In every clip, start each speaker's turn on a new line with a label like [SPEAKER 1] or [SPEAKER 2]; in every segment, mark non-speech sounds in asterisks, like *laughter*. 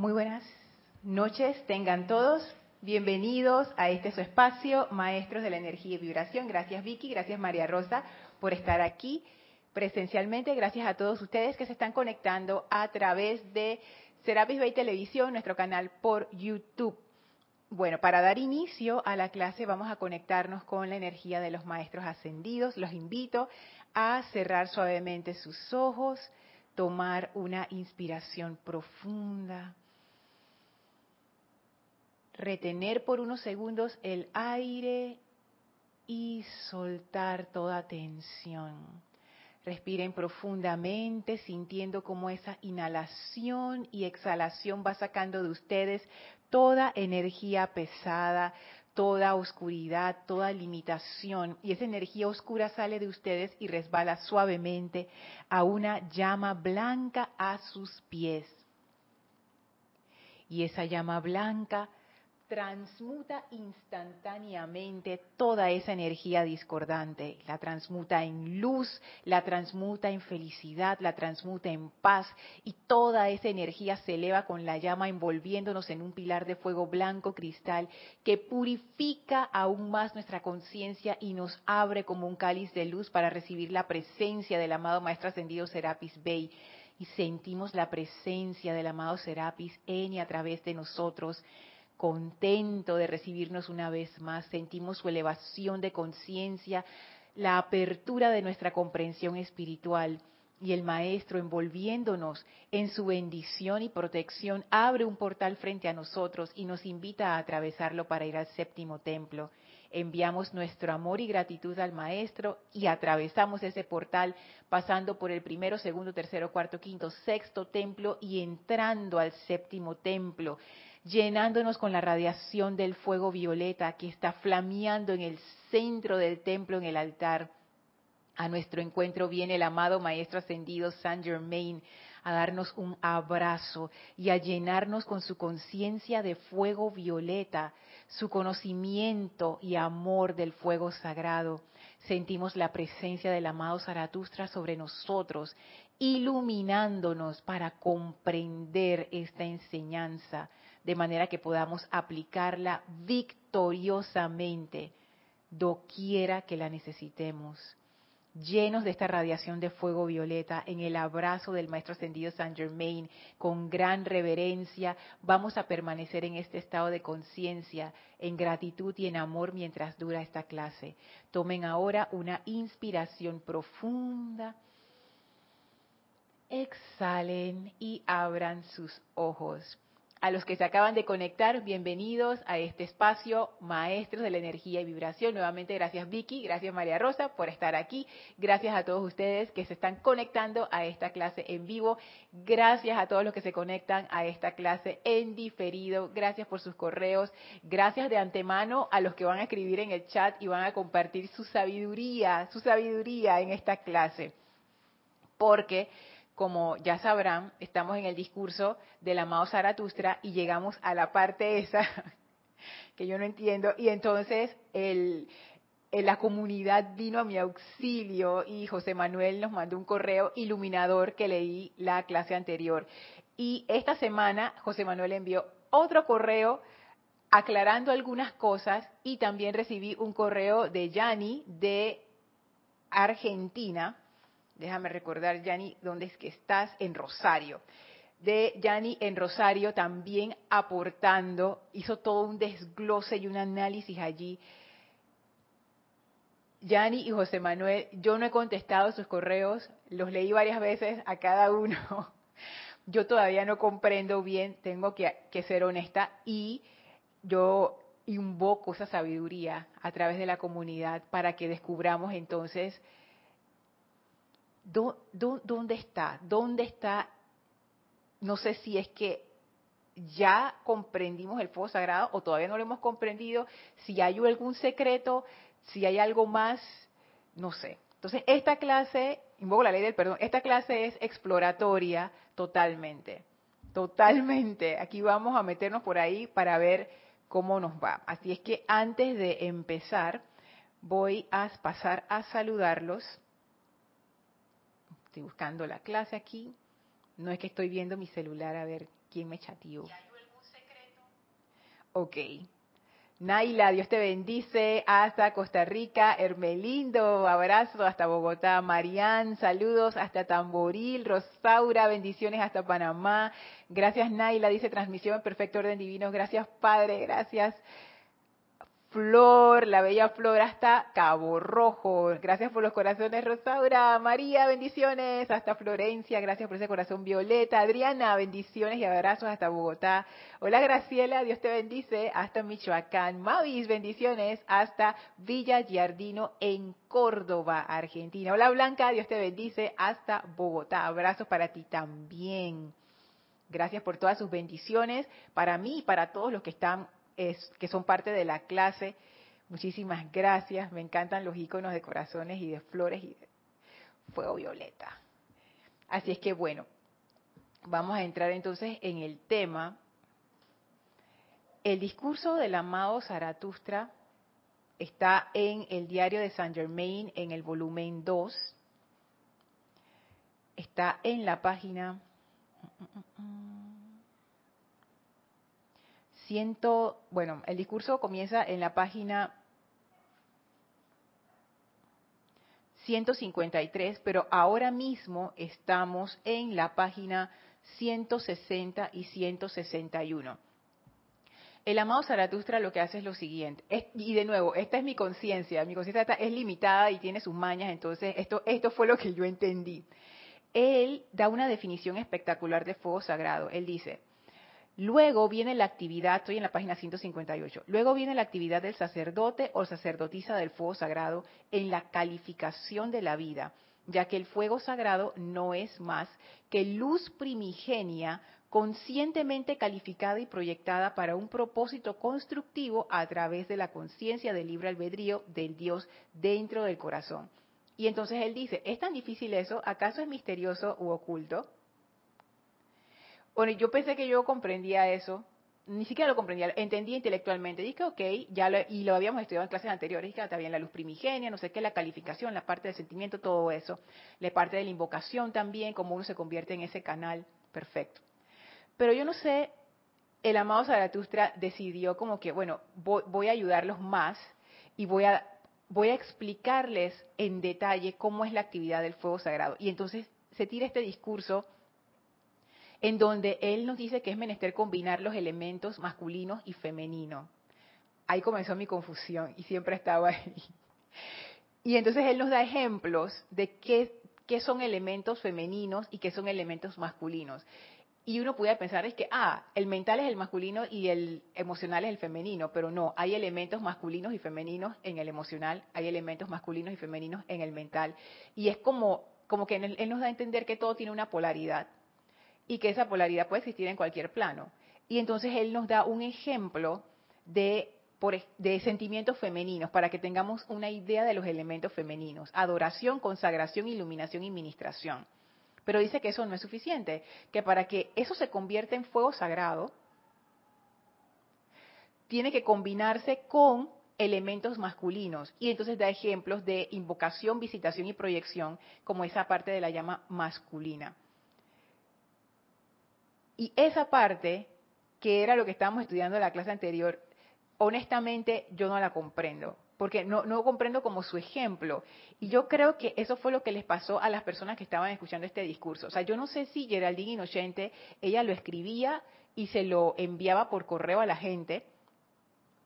[SPEAKER 1] Muy buenas noches, tengan todos. Bienvenidos a este su espacio, Maestros de la Energía y Vibración. Gracias Vicky, gracias María Rosa por estar aquí presencialmente. Gracias a todos ustedes que se están conectando a través de Serapis Bay Televisión, nuestro canal por YouTube. Bueno, para dar inicio a la clase vamos a conectarnos con la energía de los maestros ascendidos. Los invito a cerrar suavemente sus ojos, tomar una inspiración profunda retener por unos segundos el aire y soltar toda tensión. Respiren profundamente, sintiendo cómo esa inhalación y exhalación va sacando de ustedes toda energía pesada, toda oscuridad, toda limitación. Y esa energía oscura sale de ustedes y resbala suavemente a una llama blanca a sus pies. Y esa llama blanca transmuta instantáneamente toda esa energía discordante, la transmuta en luz, la transmuta en felicidad, la transmuta en paz y toda esa energía se eleva con la llama envolviéndonos en un pilar de fuego blanco cristal que purifica aún más nuestra conciencia y nos abre como un cáliz de luz para recibir la presencia del amado Maestro Ascendido Serapis Bey. Y sentimos la presencia del amado Serapis en y a través de nosotros contento de recibirnos una vez más, sentimos su elevación de conciencia, la apertura de nuestra comprensión espiritual y el Maestro envolviéndonos en su bendición y protección abre un portal frente a nosotros y nos invita a atravesarlo para ir al séptimo templo. Enviamos nuestro amor y gratitud al Maestro y atravesamos ese portal pasando por el primero, segundo, tercero, cuarto, quinto, sexto templo y entrando al séptimo templo llenándonos con la radiación del fuego violeta que está flameando en el centro del templo, en el altar. A nuestro encuentro viene el amado Maestro Ascendido Saint Germain a darnos un abrazo y a llenarnos con su conciencia de fuego violeta, su conocimiento y amor del fuego sagrado. Sentimos la presencia del amado Zaratustra sobre nosotros, iluminándonos para comprender esta enseñanza de manera que podamos aplicarla victoriosamente doquiera que la necesitemos. Llenos de esta radiación de fuego violeta, en el abrazo del Maestro Ascendido Saint Germain, con gran reverencia, vamos a permanecer en este estado de conciencia, en gratitud y en amor mientras dura esta clase. Tomen ahora una inspiración profunda. Exhalen y abran sus ojos. A los que se acaban de conectar, bienvenidos a este espacio Maestros de la Energía y Vibración. Nuevamente, gracias Vicky, gracias María Rosa por estar aquí. Gracias a todos ustedes que se están conectando a esta clase en vivo. Gracias a todos los que se conectan a esta clase en diferido. Gracias por sus correos. Gracias de antemano a los que van a escribir en el chat y van a compartir su sabiduría, su sabiduría en esta clase. Porque como ya sabrán, estamos en el discurso del amado Zaratustra y llegamos a la parte esa *laughs* que yo no entiendo y entonces la comunidad vino a mi auxilio y José Manuel nos mandó un correo iluminador que leí la clase anterior. Y esta semana José Manuel envió otro correo aclarando algunas cosas y también recibí un correo de Yanni de Argentina déjame recordar, Yanni, dónde es que estás, en Rosario. De Yanni en Rosario también aportando, hizo todo un desglose y un análisis allí. Yanni y José Manuel, yo no he contestado sus correos, los leí varias veces a cada uno. *laughs* Yo todavía no comprendo bien, tengo que, que ser honesta, y yo invoco esa sabiduría a través de la comunidad para que descubramos entonces ¿dónde está? ¿Dónde está? No sé si es que ya comprendimos el fuego sagrado o todavía no lo hemos comprendido, si hay algún secreto, si hay algo más, no sé. Entonces, esta clase, invoco la ley del perdón, esta clase es exploratoria totalmente, totalmente. Aquí vamos a meternos por ahí para ver cómo nos va. Así es que antes de empezar, voy a pasar a saludarlos Estoy buscando la clase aquí. No es que estoy viendo mi celular a ver ¿Quién me chateó? Ok. Naila, Dios te bendice hasta Costa Rica. Hermelindo, abrazo hasta Bogotá. Marian, saludos hasta Tamboril. Rosaura, bendiciones hasta Panamá. Gracias Naila, dice transmisión en perfecto orden divino. Gracias Padre, gracias Flor, la bella Flor hasta Cabo Rojo. Gracias por los corazones, Rosaura. María, bendiciones hasta Florencia. Gracias por ese corazón violeta. Adriana, bendiciones y abrazos hasta Bogotá. Hola Graciela, Dios te bendice hasta Michoacán. Mavis, bendiciones hasta Villa Giardino en Córdoba, Argentina. Hola Blanca, Dios te bendice hasta Bogotá. Abrazos para ti también. Gracias por todas sus bendiciones para mí y para todos los que están que son parte de la clase. Muchísimas gracias. Me encantan los iconos de corazones y de flores y de fuego violeta. Así es que bueno, vamos a entrar entonces en el tema. El discurso del amado Zaratustra está en el diario de Saint Germain en el volumen 2. Está en la página bueno, el discurso comienza en la página 153, pero ahora mismo estamos en la página 160 y 161. El amado Zaratustra lo que hace es lo siguiente, y de nuevo, esta es mi conciencia, mi conciencia es limitada y tiene sus mañas, entonces esto, esto fue lo que yo entendí. Él da una definición espectacular de fuego sagrado. Él dice, Luego viene la actividad, estoy en la página 158, luego viene la actividad del sacerdote o sacerdotisa del fuego sagrado en la calificación de la vida, ya que el fuego sagrado no es más que luz primigenia conscientemente calificada y proyectada para un propósito constructivo a través de la conciencia del libre albedrío del Dios dentro del corazón. Y entonces él dice, ¿es tan difícil eso? ¿Acaso es misterioso u oculto? Bueno, yo pensé que yo comprendía eso, ni siquiera lo comprendía, entendía intelectualmente. Dije, ok, ya lo, y lo habíamos estudiado en clases anteriores, dije, está bien, la luz primigenia, no sé qué, la calificación, la parte del sentimiento, todo eso, la parte de la invocación también, cómo uno se convierte en ese canal, perfecto. Pero yo no sé, el amado Zaratustra decidió como que, bueno, voy, voy a ayudarlos más y voy a, voy a explicarles en detalle cómo es la actividad del fuego sagrado. Y entonces se tira este discurso en donde él nos dice que es menester combinar los elementos masculinos y femeninos. Ahí comenzó mi confusión y siempre estaba ahí. Y entonces él nos da ejemplos de qué, son elementos femeninos y qué son elementos masculinos. Y uno puede pensar es que, ah, el mental es el masculino y el emocional es el femenino, pero no, hay elementos masculinos y femeninos en el emocional, hay elementos masculinos y femeninos en el mental. Y es como, como que él nos da a entender que todo tiene una polaridad y que esa polaridad puede existir en cualquier plano. Y entonces él nos da un ejemplo de, de sentimientos femeninos para que tengamos una idea de los elementos femeninos. Adoración, consagración, iluminación y ministración. Pero dice que eso no es suficiente, que para que eso se convierta en fuego sagrado, tiene que combinarse con elementos masculinos. Y entonces da ejemplos de invocación, visitación y proyección como esa parte de la llama masculina. Y esa parte, que era lo que estábamos estudiando en la clase anterior, honestamente yo no la comprendo, porque no, no comprendo como su ejemplo. Y yo creo que eso fue lo que les pasó a las personas que estaban escuchando este discurso. O sea, yo no sé si Geraldine Inocente, ella lo escribía y se lo enviaba por correo a la gente,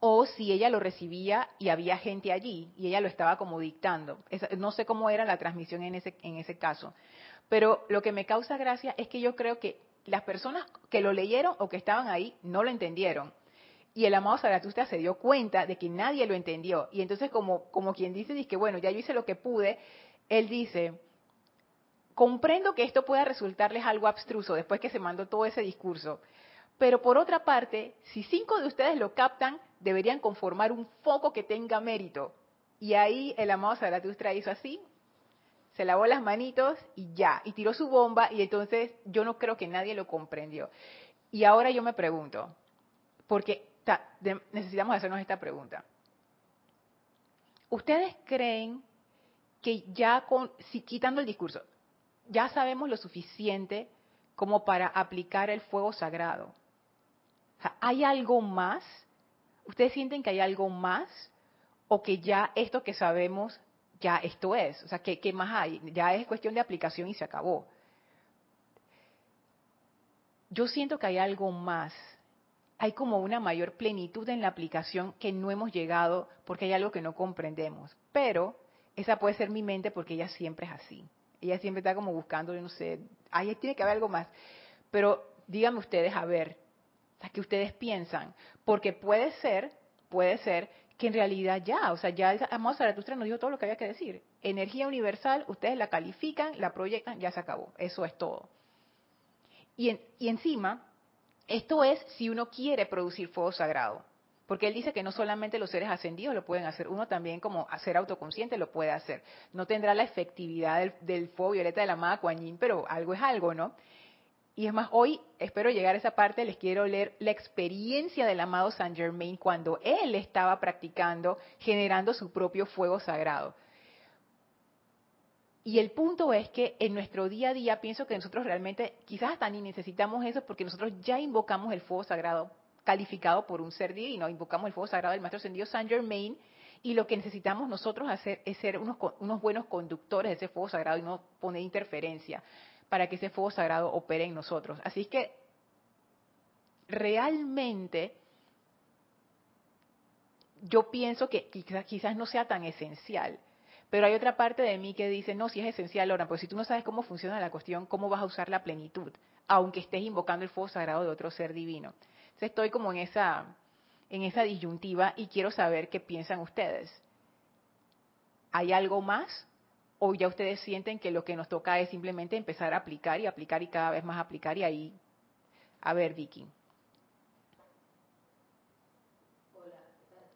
[SPEAKER 1] o si ella lo recibía y había gente allí y ella lo estaba como dictando. no sé cómo era la transmisión en ese, en ese caso. Pero lo que me causa gracia es que yo creo que las personas que lo leyeron o que estaban ahí no lo entendieron. Y el amado Zaratustra se dio cuenta de que nadie lo entendió. Y entonces, como, como quien dice, dice que bueno, ya yo hice lo que pude, él dice, comprendo que esto pueda resultarles algo abstruso después que se mandó todo ese discurso. Pero por otra parte, si cinco de ustedes lo captan, deberían conformar un foco que tenga mérito. Y ahí el amado Zaratustra hizo así, se lavó las manitos y ya, y tiró su bomba y entonces yo no creo que nadie lo comprendió. Y ahora yo me pregunto, porque necesitamos hacernos esta pregunta. ¿Ustedes creen que ya con, si, quitando el discurso, ya sabemos lo suficiente como para aplicar el fuego sagrado. ¿Hay algo más? ¿Ustedes sienten que hay algo más? ¿O que ya esto que sabemos, ya esto es? O sea, ¿qué, más hay? Ya es cuestión de aplicación y se acabó. Yo siento que hay algo más. Hay como una mayor plenitud en la aplicación que no hemos llegado porque hay algo que no comprendemos. Pero esa puede ser mi mente porque ella siempre es así. Ella siempre está como buscando, yo no sé, ahí tiene que haber algo más. Pero díganme ustedes, a ver, ¿qué ustedes piensan? Porque puede ser, puede ser que en realidad ya, o sea, ya amado Zaratustra nos dijo todo lo que había que decir. Energía universal, ustedes la califican, la proyectan, ya se acabó. Eso es todo. Y, y encima, esto es si uno quiere producir fuego sagrado. Porque él dice que no solamente los seres ascendidos lo pueden hacer, uno también como ser autoconsciente lo puede hacer. No tendrá la efectividad del, fuego violeta de la amada Kuan pero algo es algo, ¿no? Y es más, hoy espero llegar a esa parte, les quiero leer la experiencia del amado Saint Germain cuando él estaba practicando, generando su propio fuego sagrado. Y el punto es que en nuestro día a día pienso que nosotros realmente quizás hasta ni necesitamos eso porque nosotros ya invocamos el fuego sagrado calificado por un ser divino. Invocamos el fuego sagrado del Maestro Ascendido Saint Germain y lo que necesitamos nosotros hacer es ser unos, unos buenos conductores de ese fuego sagrado y no poner interferencia para que ese fuego sagrado opere en nosotros. Así que realmente yo pienso que quizás, no sea tan esencial. Pero hay otra parte de mí que dice, no, si es esencial, ahora, porque si tú no sabes cómo funciona la cuestión, ¿cómo vas a usar la plenitud? Aunque estés invocando el fuego sagrado de otro ser divino estoy como en esa, en esa disyuntiva y quiero saber qué piensan ustedes. ¿Hay algo más? ¿O ya ustedes sienten que lo que nos toca es simplemente empezar a aplicar y aplicar y cada vez más aplicar y ahí... A ver, Vicky.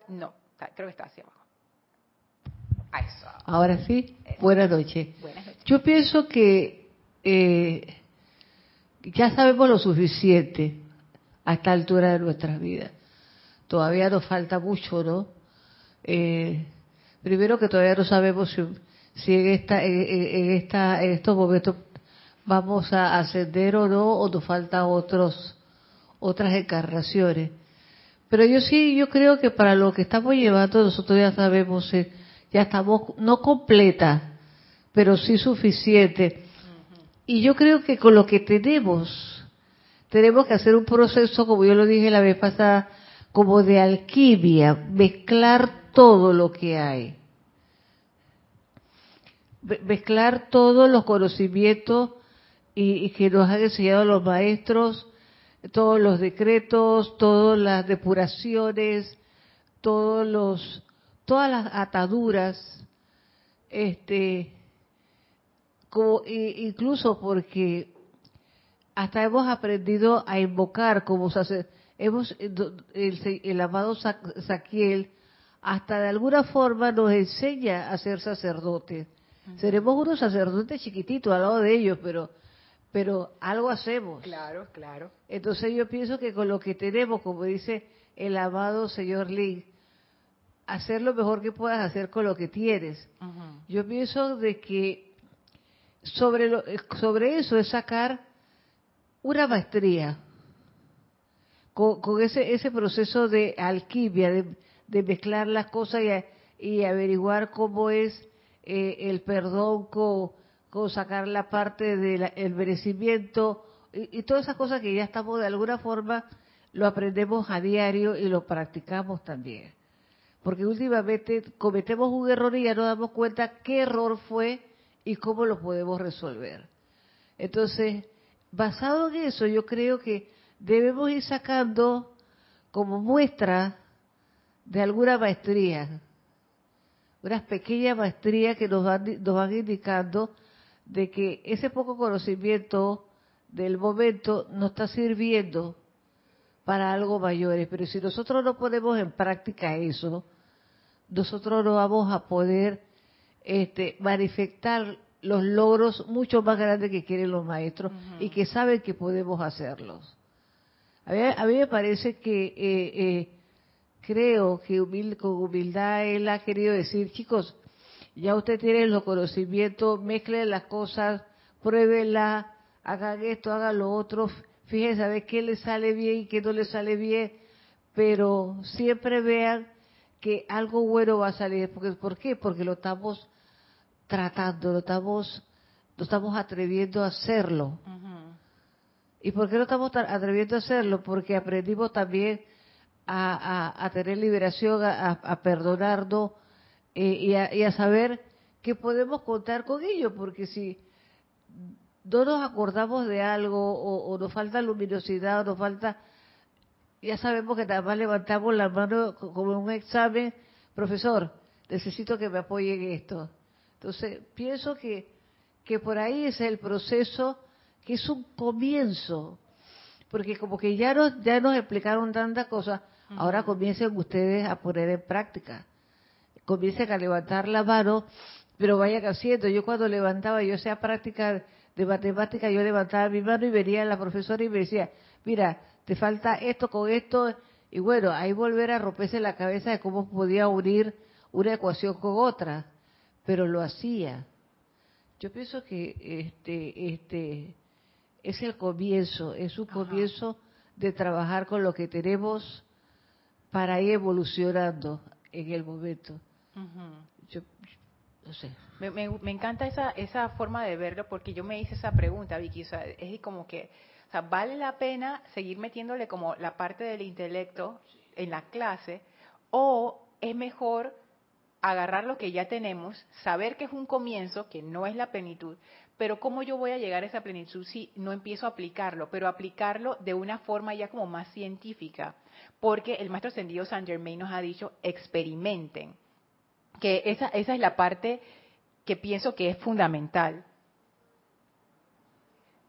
[SPEAKER 1] No, creo que está hacia abajo.
[SPEAKER 2] Ahora sí, buenas noches. Yo pienso que eh, ya sabemos lo suficiente a esta altura de nuestras vidas. Todavía nos falta mucho, ¿no? Eh, primero que todavía no sabemos si, en, esta, en, esta, en estos momentos vamos a ascender o no, o nos faltan otros, otras encarnaciones. Pero yo sí, yo creo que para lo que estamos llevando, nosotros ya sabemos, eh, ya estamos no completa, pero sí suficiente. Y yo creo que con lo que tenemos, tenemos que hacer un proceso, como yo lo dije la vez pasada, como de alquimia, mezclar todo lo que hay. Mezclar todos los conocimientos y, que nos han enseñado los maestros, todos los decretos, todas las depuraciones, todos los, todas las ataduras, este, como, incluso porque hasta hemos aprendido a invocar como sacerdote. Hemos, el, el amado Saquiel hasta de alguna forma nos enseña a ser sacerdotes. Seremos unos sacerdotes chiquititos al lado de ellos, pero pero algo hacemos.
[SPEAKER 1] Claro, claro.
[SPEAKER 2] Entonces yo pienso que con lo que tenemos, como dice el amado señor Lee, hacer lo mejor que puedas hacer con lo que tienes. Yo pienso de que sobre, lo, sobre eso es sacar una maestría con, ese, ese proceso de alquimia, de, mezclar las cosas y, averiguar cómo es eh, el perdón con, sacar la parte del merecimiento y, y, todas esas cosas que ya estamos de alguna forma lo aprendemos a diario y lo practicamos también. Porque últimamente cometemos un error y ya nos damos cuenta qué error fue y cómo lo podemos resolver. Entonces, basado en eso, yo creo que debemos ir sacando como muestra de alguna maestría, unas pequeñas maestrías que nos van, nos van indicando de que ese poco conocimiento del momento nos está sirviendo para algo mayores. Pero si nosotros no ponemos en práctica eso, nosotros no vamos a poder este, manifestar los logros mucho más grandes que quieren los maestros y que saben que podemos hacerlos. A mí, me parece que eh, eh, creo que con humildad él ha querido decir, chicos, ya usted tiene los conocimientos, mezclen las cosas, pruébenla, hagan esto, hagan lo otro, fíjense a ver qué les sale bien y qué no les sale bien, pero siempre vean que algo bueno va a salir. Porque, ¿Por qué? Porque lo estamos tratando, lo estamos, lo estamos atreviendo a hacerlo. ¿Y por qué lo estamos atreviendo a hacerlo? Porque aprendimos también a, tener liberación, a, perdonarnos eh, y, a, saber que podemos contar con ello, porque si no nos acordamos de algo o, nos falta luminosidad o nos falta, ya sabemos que nada más levantamos la mano como un examen, profesor, necesito que me apoye en esto. Entonces, pienso que, que por ahí es el proceso que es un comienzo, porque como que ya nos, ya nos explicaron tantas cosas, ahora comiencen ustedes a poner en práctica, comiencen a levantar la mano, pero vayan haciendo. Yo cuando levantaba, yo hacía práctica de matemática, yo levantaba mi mano y venía la profesora y me decía, mira, te falta esto con esto, y bueno, ahí volver a romperse la cabeza de cómo podía unir una ecuación con otra, pero lo hacía. Yo pienso que este, este, es el comienzo, es un comienzo de trabajar con lo que tenemos para ir evolucionando en el momento.
[SPEAKER 1] Yo, no sé. Me, encanta esa, esa forma de verlo porque yo me hice esa pregunta, Vicky. O sea, es como que, o sea, ¿vale la pena seguir metiéndole como la parte del intelecto en la clase o es mejor agarrar lo que ya tenemos, saber que es un comienzo, que no es la plenitud, pero ¿cómo yo voy a llegar a esa plenitud si no empiezo a aplicarlo? Pero aplicarlo de una forma ya como más científica, porque el maestro ascendido San Germain nos ha dicho, experimenten, que esa, esa es la parte que pienso que es fundamental,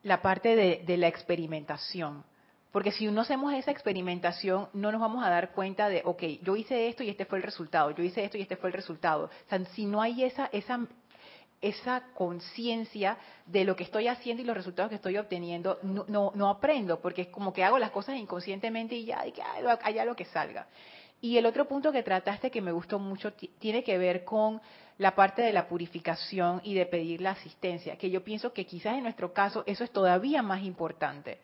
[SPEAKER 1] la parte de, la experimentación. Porque si no hacemos esa experimentación, no nos vamos a dar cuenta de, ok, yo hice esto y este fue el resultado, yo hice esto y este fue el resultado. Si no hay esa, esa esa conciencia de lo que estoy haciendo y los resultados que estoy obteniendo, no, no, aprendo, porque es como que hago las cosas inconscientemente y ya, que haya lo que salga. Y el otro punto que trataste que me gustó mucho tiene que ver con la parte de la purificación y de pedir la asistencia, que yo pienso que quizás en nuestro caso eso es todavía más importante.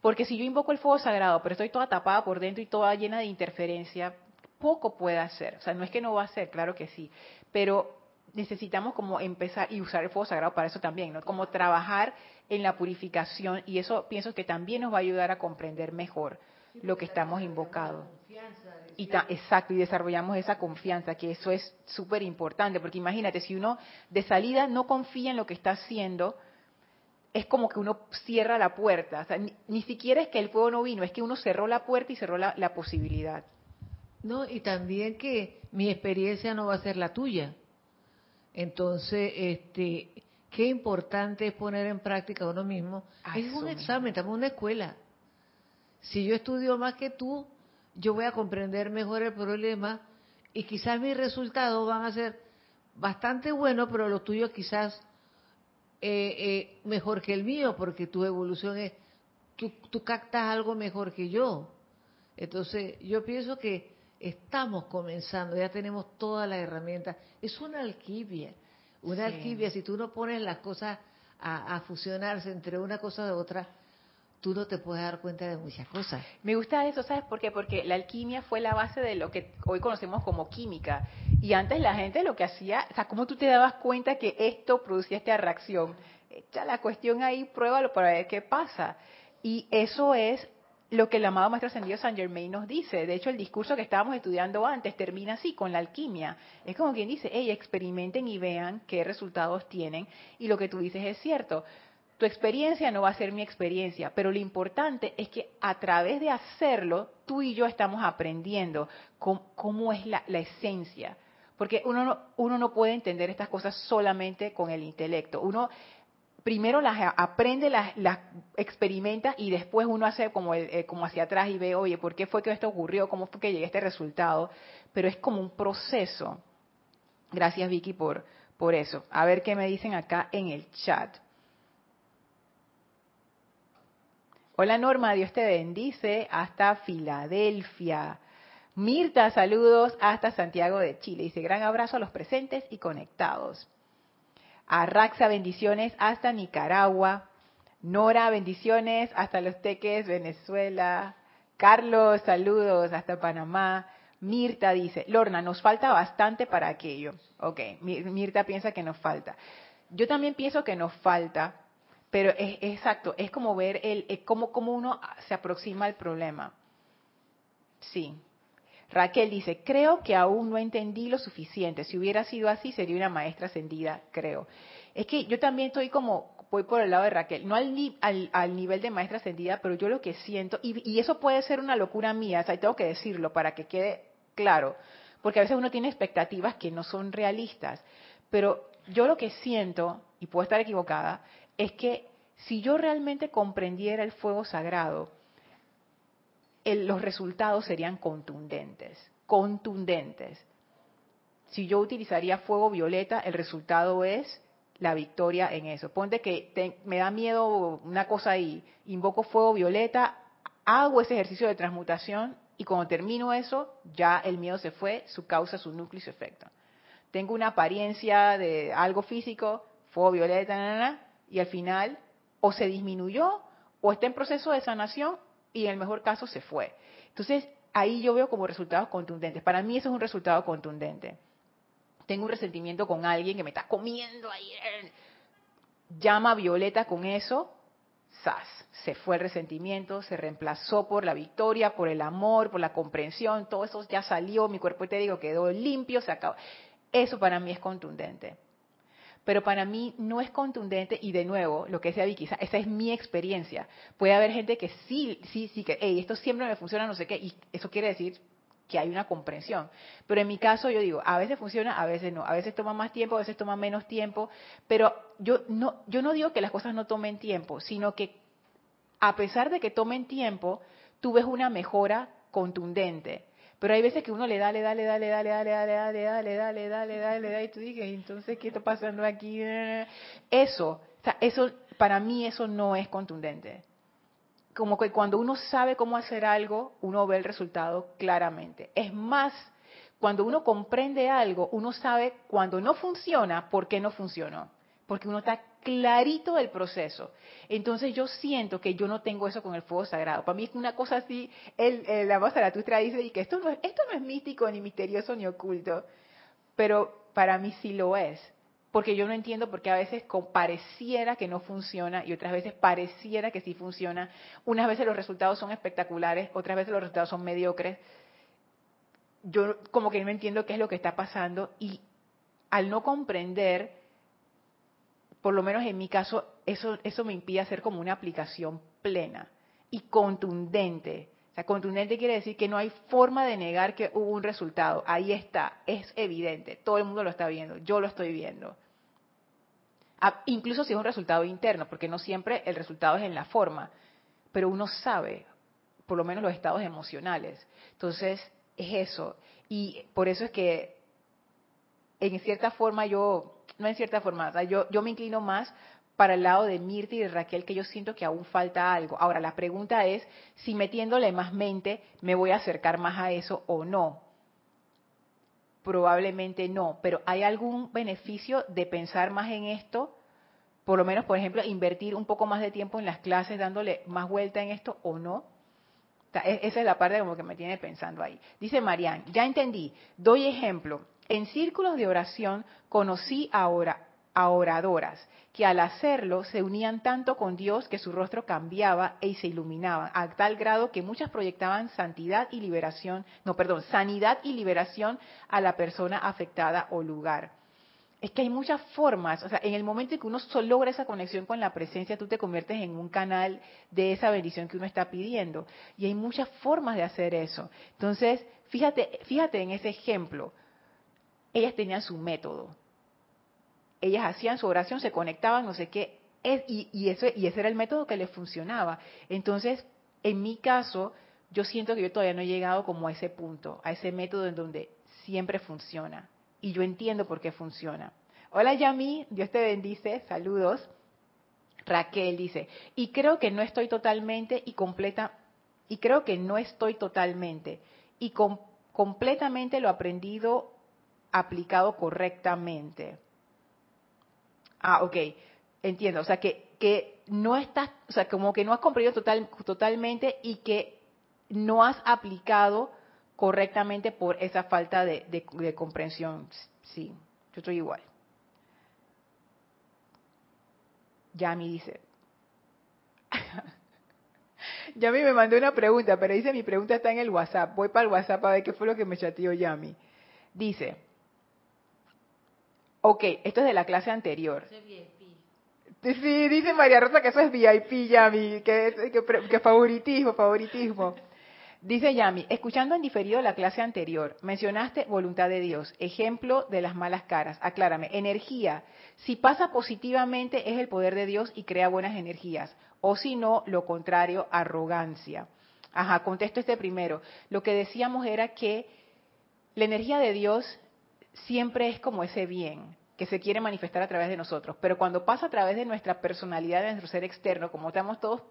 [SPEAKER 1] Porque si yo invoco el fuego sagrado, pero estoy toda tapada por dentro y toda llena de interferencia, poco puede hacer. O sea, no es que no va a hacer, claro que sí, pero necesitamos como empezar y usar el fuego sagrado para eso también, ¿no? Como trabajar en la purificación y eso pienso que también nos va a ayudar a comprender mejor lo que estamos invocando. Y exacto, y desarrollamos esa confianza, que eso es súper importante, porque imagínate, si uno de salida no confía en lo que está haciendo, es como que uno cierra la puerta. O sea, ni, siquiera es que el fuego no vino, es que uno cerró la puerta y cerró la, la posibilidad.
[SPEAKER 2] No, y también que mi experiencia no va a ser la tuya. Entonces, este, qué importante es poner en práctica uno mismo. es un examen, estamos en una escuela. Si yo estudio más que tú, yo voy a comprender mejor el problema y quizás mis resultados van a ser bastante buenos, pero los tuyos quizás eh, eh, mejor que el mío, porque tu evolución es, tú, tú captas algo mejor que yo. Entonces, yo pienso que Estamos comenzando, ya tenemos todas las herramientas. Es una alquimia, una alquimia. Si tú no pones las cosas a, fusionarse entre una cosa y otra, tú no te puedes dar cuenta de muchas cosas.
[SPEAKER 1] Me gusta eso, ¿sabes por qué? Porque la alquimia fue la base de lo que hoy conocemos como química. Y antes la gente lo que hacía, o sea, ¿cómo tú te dabas cuenta que esto producía esta reacción? Echa la cuestión ahí, pruébalo para ver qué pasa. Y eso es lo que el amado Maestro Ascendido San Germain nos dice. De hecho, el discurso que estábamos estudiando antes termina así, con la alquimia. Es como quien dice, hey, experimenten y vean qué resultados tienen. Y lo que tú dices es cierto. Tu experiencia no va a ser mi experiencia, pero lo importante es que a través de hacerlo, tú y yo estamos aprendiendo cómo, es la, la esencia. Porque uno no, uno no puede entender estas cosas solamente con el intelecto. Uno primero las aprende, las, las experimenta y después uno hace como, eh, como hacia atrás y ve, oye, ¿por qué fue que esto ocurrió? ¿Cómo fue que llegué a este resultado? Pero es como un proceso. Gracias Vicky por, por eso. A ver qué me dicen acá en el chat. Hola Norma, Dios te bendice hasta Filadelfia. Mirta, saludos hasta Santiago de Chile. Dice, gran abrazo a los presentes y conectados a Raxa, bendiciones hasta Nicaragua. Nora, bendiciones hasta Los Teques, Venezuela. Carlos, saludos hasta Panamá. Mirta dice, Lorna, nos falta bastante para aquello. Ok, Mirta piensa que nos falta. Yo también pienso que nos falta, pero es, exacto, es como ver el, cómo, cómo uno se aproxima al problema. Sí. Raquel dice, creo que aún no entendí lo suficiente. Si hubiera sido así, sería una maestra ascendida, creo. Es que yo también estoy como, voy por el lado de Raquel, no al, al, nivel de maestra ascendida, pero yo lo que siento, y, eso puede ser una locura mía, o tengo que decirlo para que quede claro, porque a veces uno tiene expectativas que no son realistas, pero yo lo que siento, y puedo estar equivocada, es que si yo realmente comprendiera el fuego sagrado, los resultados serían contundentes, contundentes. Si yo utilizaría fuego violeta, el resultado es la victoria en eso. Ponte que me da miedo una cosa ahí, invoco fuego violeta, hago ese ejercicio de transmutación y cuando termino eso, ya el miedo se fue, su causa, su núcleo y su efecto. Tengo una apariencia de algo físico, fuego violeta, y al final o se disminuyó o está en proceso de sanación y en el mejor caso se fue. Entonces, ahí yo veo como resultados contundentes. Para mí eso es un resultado contundente tengo un resentimiento con alguien que me está comiendo ahí, llama a Violeta con eso, ¡zas! Se fue el resentimiento, se reemplazó por la victoria, por el amor, por la comprensión, todo eso ya salió, mi cuerpo digo quedó limpio, se acabó. Eso para mí es contundente. Pero para mí no es contundente y de nuevo, lo que decía Vicky, esa es mi experiencia. Puede haber gente que sí, sí, sí, que, hey, esto siempre me funciona, no sé qué, y eso quiere decir que hay una comprensión. Pero en mi caso yo digo, a veces funciona, a veces no, a veces toma más tiempo, a veces toma menos tiempo, pero yo no, yo no digo que las cosas no tomen tiempo, sino que a pesar de que tomen tiempo, tú ves una mejora contundente. Pero hay veces que uno le da, le da, le da, le da, le da, le da, le da, le da, le da, le da, le da, le da, y tú dices, entonces, ¿qué está pasando aquí? Eso, eso, para mí eso no es contundente como que cuando uno sabe cómo hacer algo, uno ve el resultado claramente. Es más, cuando uno comprende algo, uno sabe cuando no funciona, por qué no funcionó. Porque uno está clarito del proceso. Entonces yo siento que yo no tengo eso con el fuego sagrado. Para mí es una cosa así, el, la voz Zaratustra dice que esto no, esto no es místico, ni misterioso, ni oculto. Pero para mí sí lo es porque yo no entiendo por qué a veces pareciera que no funciona y otras veces pareciera que sí funciona. Unas veces los resultados son espectaculares, otras veces los resultados son mediocres. Yo como que no entiendo qué es lo que está pasando y al no comprender, por lo menos en mi caso, eso, eso me impide hacer como una aplicación plena y contundente. O sea, contundente quiere decir que no hay forma de negar que hubo un resultado. Ahí está, es evidente, todo el mundo lo está viendo, yo lo estoy viendo incluso si es un resultado interno, porque no siempre el resultado es en la forma, pero uno sabe, por lo menos los estados emocionales. Entonces, es eso. Y por eso es que, en cierta forma, yo, no en cierta forma, yo, yo me inclino más para el lado de Mirta y de Raquel, que yo siento que aún falta algo. Ahora, la pregunta es si metiéndole más mente me voy a acercar más a eso o no. Probablemente no, pero ¿hay algún beneficio de pensar más en esto? Por lo menos, por ejemplo, invertir un poco más de tiempo en las clases dándole más vuelta en esto o no. E, esa es la parte como que me tiene pensando ahí. Dice Marian, ya entendí, doy ejemplo. En círculos de oración conocí ahora a oradoras que al hacerlo se unían tanto con Dios que su rostro cambiaba y se iluminaba, a tal grado que muchas proyectaban santidad y liberación, no, perdón, sanidad y liberación a la persona afectada o lugar. Es que hay muchas formas, o sea, en el momento en que uno solo logra esa conexión con la presencia, tú te conviertes en un canal de esa bendición que uno está pidiendo. Y hay muchas formas de hacer eso. Entonces, fíjate, fíjate en ese ejemplo. Ellas tenían su método ellas hacían su oración, se conectaban, no sé qué, y, eso, y ese era el método que les funcionaba. Entonces, en mi caso, yo siento que yo todavía no he llegado como a ese punto, a ese método en donde siempre funciona. Y yo entiendo por qué funciona. Hola Yami, Dios te bendice, saludos. Raquel dice, y creo que no estoy totalmente y completa, y creo que no estoy totalmente y completamente lo aprendido aplicado correctamente. Ah, ok, entiendo. O sea, que, que no estás, o sea, como que no has comprendido total, totalmente y que no has aplicado correctamente por esa falta de, de comprensión. Sí, yo estoy igual. Yami dice. *laughs* Yami me mandó una pregunta, pero dice mi pregunta está en el WhatsApp. Voy para el WhatsApp a ver qué fue lo que me chateó Yami. Dice, ok, esto es de la clase anterior. Sí, dice María Rosa que eso es VIP, Yami, que, que, que favoritismo, favoritismo. Dice Yami, escuchando en diferido la clase anterior, mencionaste voluntad de Dios, ejemplo de las malas caras. Aclárame, energía, si pasa positivamente es el poder de Dios y crea buenas energías, o si no, lo contrario, arrogancia. Ajá, contesto este primero. Lo que decíamos era que la energía de Dios siempre es como ese bien que se quiere manifestar a través de nosotros, pero cuando pasa a través de nuestra personalidad, de nuestro ser externo, como estamos todos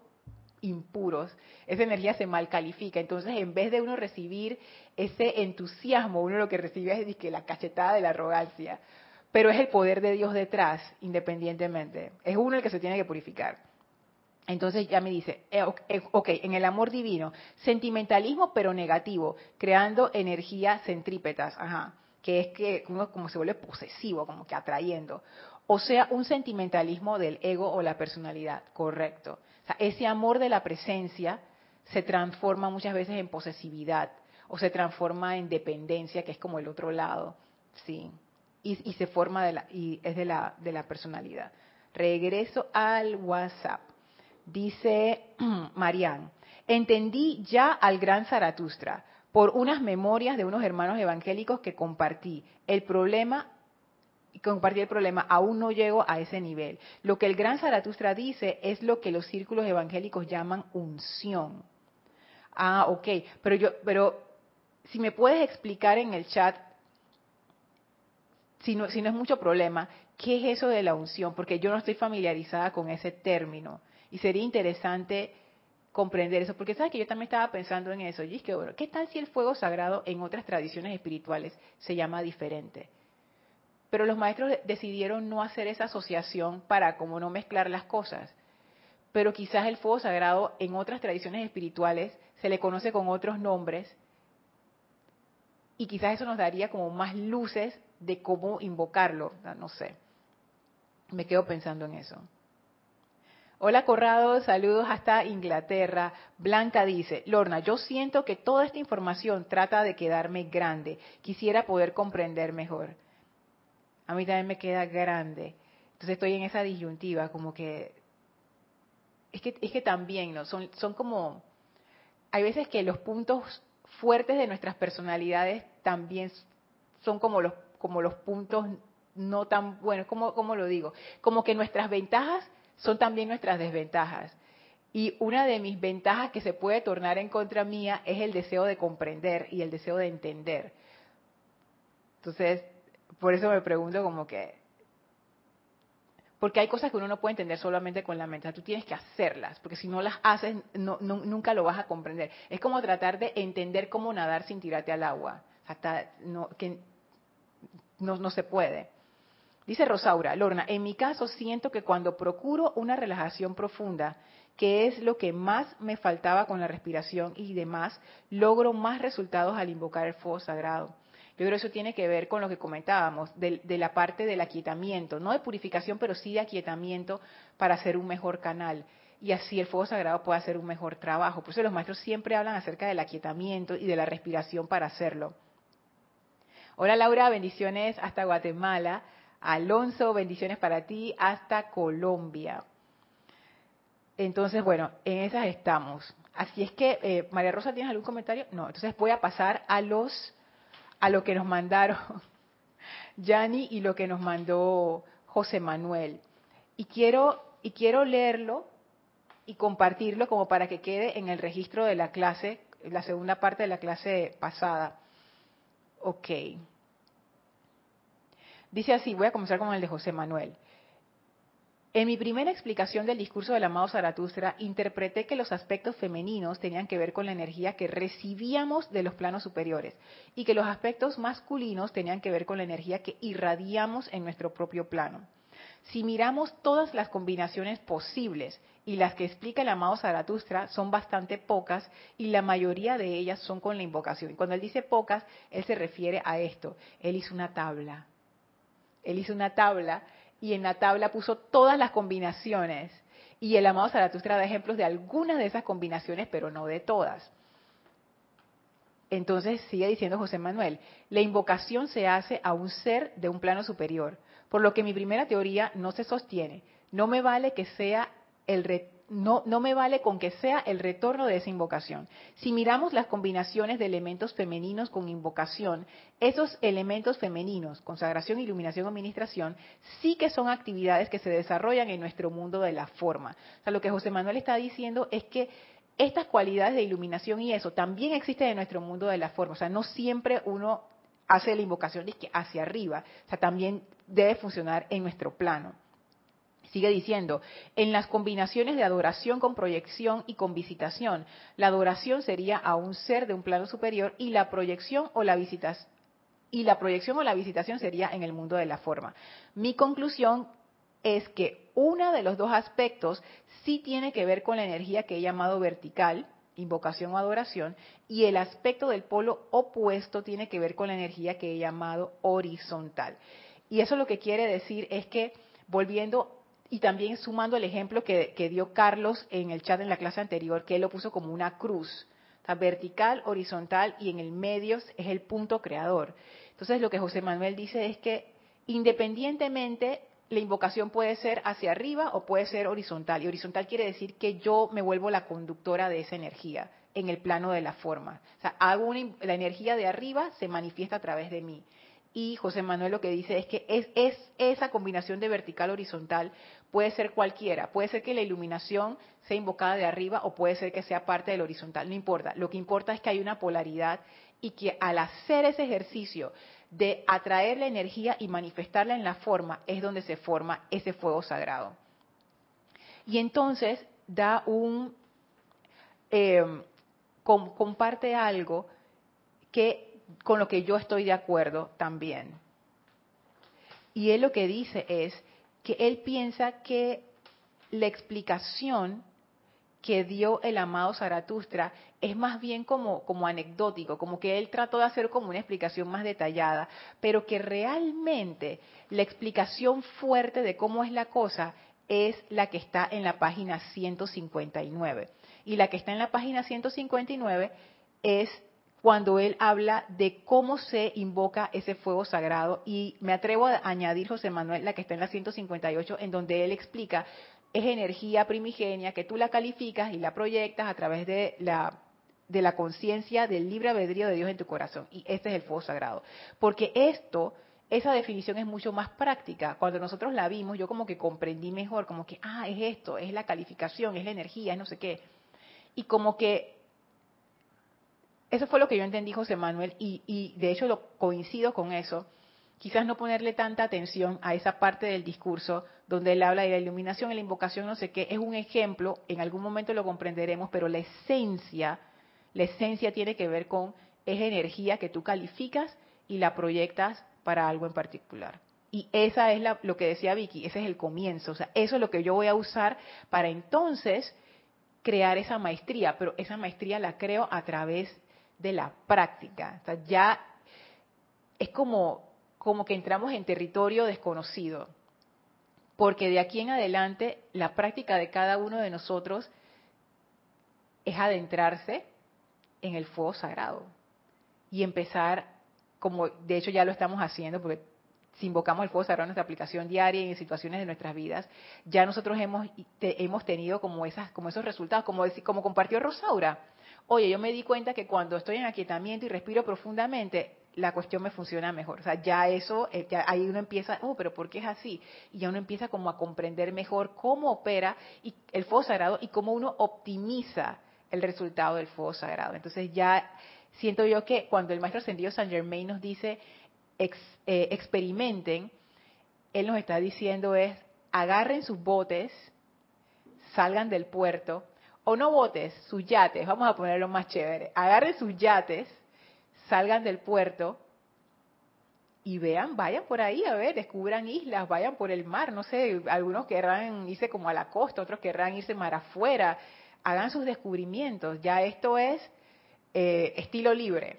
[SPEAKER 1] impuros, esa energía se mal califica. Entonces, en vez de uno recibir ese entusiasmo, uno lo que recibe es que la cachetada de la arrogancia. Pero es el poder de Dios detrás, independientemente. Es uno el que se tiene que purificar. Entonces ya me dice, eh, eh, ok, en el amor divino, sentimentalismo pero negativo, creando energías centrípetas, ajá, que es que uno como se vuelve posesivo, como que atrayendo. O sea, un sentimentalismo del ego o la personalidad, correcto ese amor de la presencia se transforma muchas veces en posesividad o se transforma en dependencia, que es como el otro lado, sí, y, se forma de la, y es de la, de la personalidad. Regreso al WhatsApp. Dice *clears throat* Marian, entendí ya al gran Zaratustra por unas memorias de unos hermanos evangélicos que compartí. El problema compartir el problema, aún no llego a ese nivel. Lo que el gran Zaratustra dice es lo que los círculos evangélicos llaman unción. Ah, ok, pero yo, pero si me puedes explicar en el chat, si no, si no es mucho problema, ¿qué es eso de la unción? Porque yo no estoy familiarizada con ese término y sería interesante comprender eso, porque sabes que yo también estaba pensando en eso, y es que, bueno, ¿qué tal si el fuego sagrado en otras tradiciones espirituales se llama diferente? Pero los maestros decidieron no hacer esa asociación para como no mezclar las cosas. Pero quizás el fuego sagrado en otras tradiciones espirituales se le conoce con otros nombres y quizás eso nos daría como más luces de cómo invocarlo, no sé. Me quedo pensando en eso. Hola Corrado, saludos hasta Inglaterra. Blanca dice, Lorna, yo siento que toda esta información trata de quedarme grande. Quisiera poder comprender mejor a mí también me queda grande. Entonces estoy en esa disyuntiva, como que es que, es que también, ¿no? Son, son como, hay veces que los puntos fuertes de nuestras personalidades también son como los, como los puntos no tan buenos, como, como lo digo, como que nuestras ventajas son también nuestras desventajas. Y una de mis ventajas que se puede tornar en contra mía es el deseo de comprender y el deseo de entender. Entonces, por eso me pregunto como que, porque hay cosas que uno no puede entender solamente con la mente, tú tienes que hacerlas, porque si no las haces no, nunca lo vas a comprender. Es como tratar de entender cómo nadar sin tirarte al agua, hasta no, que no, no se puede. Dice Rosaura, Lorna, en mi caso siento que cuando procuro una relajación profunda, que es lo que más me faltaba con la respiración y demás, logro más resultados al invocar el fuego sagrado. Yo creo que eso tiene que ver con lo que comentábamos, de, la parte del aquietamiento, no de purificación, pero sí de aquietamiento para hacer un mejor canal. Y así el fuego sagrado puede hacer un mejor trabajo. Por eso los maestros siempre hablan acerca del aquietamiento y de la respiración para hacerlo. Hola Laura, bendiciones hasta Guatemala. Alonso, bendiciones para ti hasta Colombia. Entonces, bueno, en esas estamos. Así es que, eh, María Rosa, ¿tienes algún comentario? No, entonces voy a pasar a los a lo que nos mandaron *laughs* Yanni y lo que nos mandó José Manuel. Y quiero, y quiero leerlo y compartirlo como para que quede en el registro de la clase, la segunda parte de la clase pasada. Ok. Dice así, voy a comenzar con el de José Manuel. En mi primera explicación del discurso del amado Zaratustra, interpreté que los aspectos femeninos tenían que ver con la energía que recibíamos de los planos superiores y que los aspectos masculinos tenían que ver con la energía que irradiamos en nuestro propio plano. Si miramos todas las combinaciones posibles y las que explica el amado Zaratustra son bastante pocas y la mayoría de ellas son con la invocación. Cuando él dice pocas, él se refiere a esto. Él hizo una tabla. Él hizo una tabla y en la tabla puso todas las combinaciones. Y el amado Zaratustra da ejemplos de algunas de esas combinaciones, pero no de todas. Entonces sigue diciendo José Manuel, la invocación se hace a un ser de un plano superior, por lo que mi primera teoría no se sostiene. No me vale que sea el no, no me vale con que sea el retorno de esa invocación. Si miramos las combinaciones de elementos femeninos con invocación, esos elementos femeninos, consagración, iluminación, administración, sí que son actividades que se desarrollan en nuestro mundo de la forma. O sea, lo que José Manuel está diciendo es que estas cualidades de iluminación y eso también existen en nuestro mundo de la forma. O sea, no siempre uno hace la invocación hacia arriba. O sea, también debe funcionar en nuestro plano. Sigue diciendo, en las combinaciones de adoración con proyección y con visitación, la adoración sería a un ser de un plano superior y la proyección o la visitación y la proyección o la visitación sería en el mundo de la forma. Mi conclusión es que uno de los dos aspectos sí tiene que ver con la energía que he llamado vertical, invocación o adoración, y el aspecto del polo opuesto tiene que ver con la energía que he llamado horizontal. Y eso lo que quiere decir es que, volviendo y también sumando el ejemplo que, dio Carlos en el chat en la clase anterior, que él lo puso como una cruz, vertical, horizontal y en el medio es el punto creador. Entonces lo que José Manuel dice es que independientemente la invocación puede ser hacia arriba o puede ser horizontal. Y horizontal quiere decir que yo me vuelvo la conductora de esa energía en el plano de la forma. O sea, hago la energía de arriba se manifiesta a través de mí. Y José Manuel lo que dice es que es, es esa combinación de vertical horizontal puede ser cualquiera. Puede ser que la iluminación sea invocada de arriba o puede ser que sea parte del horizontal. No importa. Lo que importa es que hay una polaridad y que al hacer ese ejercicio de atraer la energía y manifestarla en la forma, es donde se forma ese fuego sagrado. Y entonces da un, em, comparte algo que con lo que yo estoy de acuerdo también. Y él lo que dice es que él piensa que la explicación que dio el amado Zaratustra es más bien como, como anecdótico, como que él trató de hacer como una explicación más detallada, pero que realmente la explicación fuerte de cómo es la cosa es la que está en la página 159. Y la que está en la página 159 es cuando él habla de cómo se invoca ese fuego sagrado y me atrevo a añadir José Manuel la que está en la 158 en donde él explica es energía primigenia que tú la calificas y la proyectas a través de la de la conciencia del libre albedrío de Dios en tu corazón. Y este es el fuego sagrado. Porque esto, esa definición es mucho más práctica. Cuando nosotros la vimos, yo como que comprendí mejor, como que, ah, es esto, es la calificación, es la energía, es no sé qué. Y como que eso fue lo que yo entendí, José Manuel, y, y de hecho lo coincido con eso quizás no ponerle tanta atención a esa parte del discurso donde él habla de la iluminación la invocación, no sé qué, es un ejemplo, en algún momento lo comprenderemos, pero la esencia, la esencia tiene que ver con esa energía que tú calificas y la proyectas para algo en particular. Y esa es lo que decía Vicky, ese es el comienzo, o sea, eso es lo que yo voy a usar para entonces crear esa maestría, pero esa maestría la creo a través de la práctica. Ya es como como que entramos en territorio desconocido, porque de aquí en adelante la práctica de cada uno de nosotros es adentrarse en el fuego sagrado y empezar, como de hecho ya lo estamos haciendo, porque si invocamos el fuego sagrado en nuestra aplicación diaria y en situaciones de nuestras vidas, ya nosotros hemos, hemos tenido como, esas, como esos resultados, como, como compartió Rosaura. Oye, yo me di cuenta que cuando estoy en aquietamiento y respiro profundamente, la cuestión me funciona mejor. O sea, ya eso, eh, ahí uno empieza, oh, pero ¿por qué es así? Y ya uno empieza como a comprender mejor cómo opera el fuego sagrado y cómo uno optimiza el resultado del fuego sagrado. Entonces ya siento yo que cuando el maestro ascendido San Germain nos dice eh, experimenten, él nos está diciendo es agarren sus botes, salgan del puerto, o no botes, sus yates, vamos a ponerlo más chévere, agarren sus yates, salgan del puerto y vean, vayan por ahí, a ver, descubran islas, vayan por el mar, no sé, algunos querrán irse como a la costa, otros querrán irse mar afuera, hagan sus descubrimientos, ya esto es eh, estilo libre,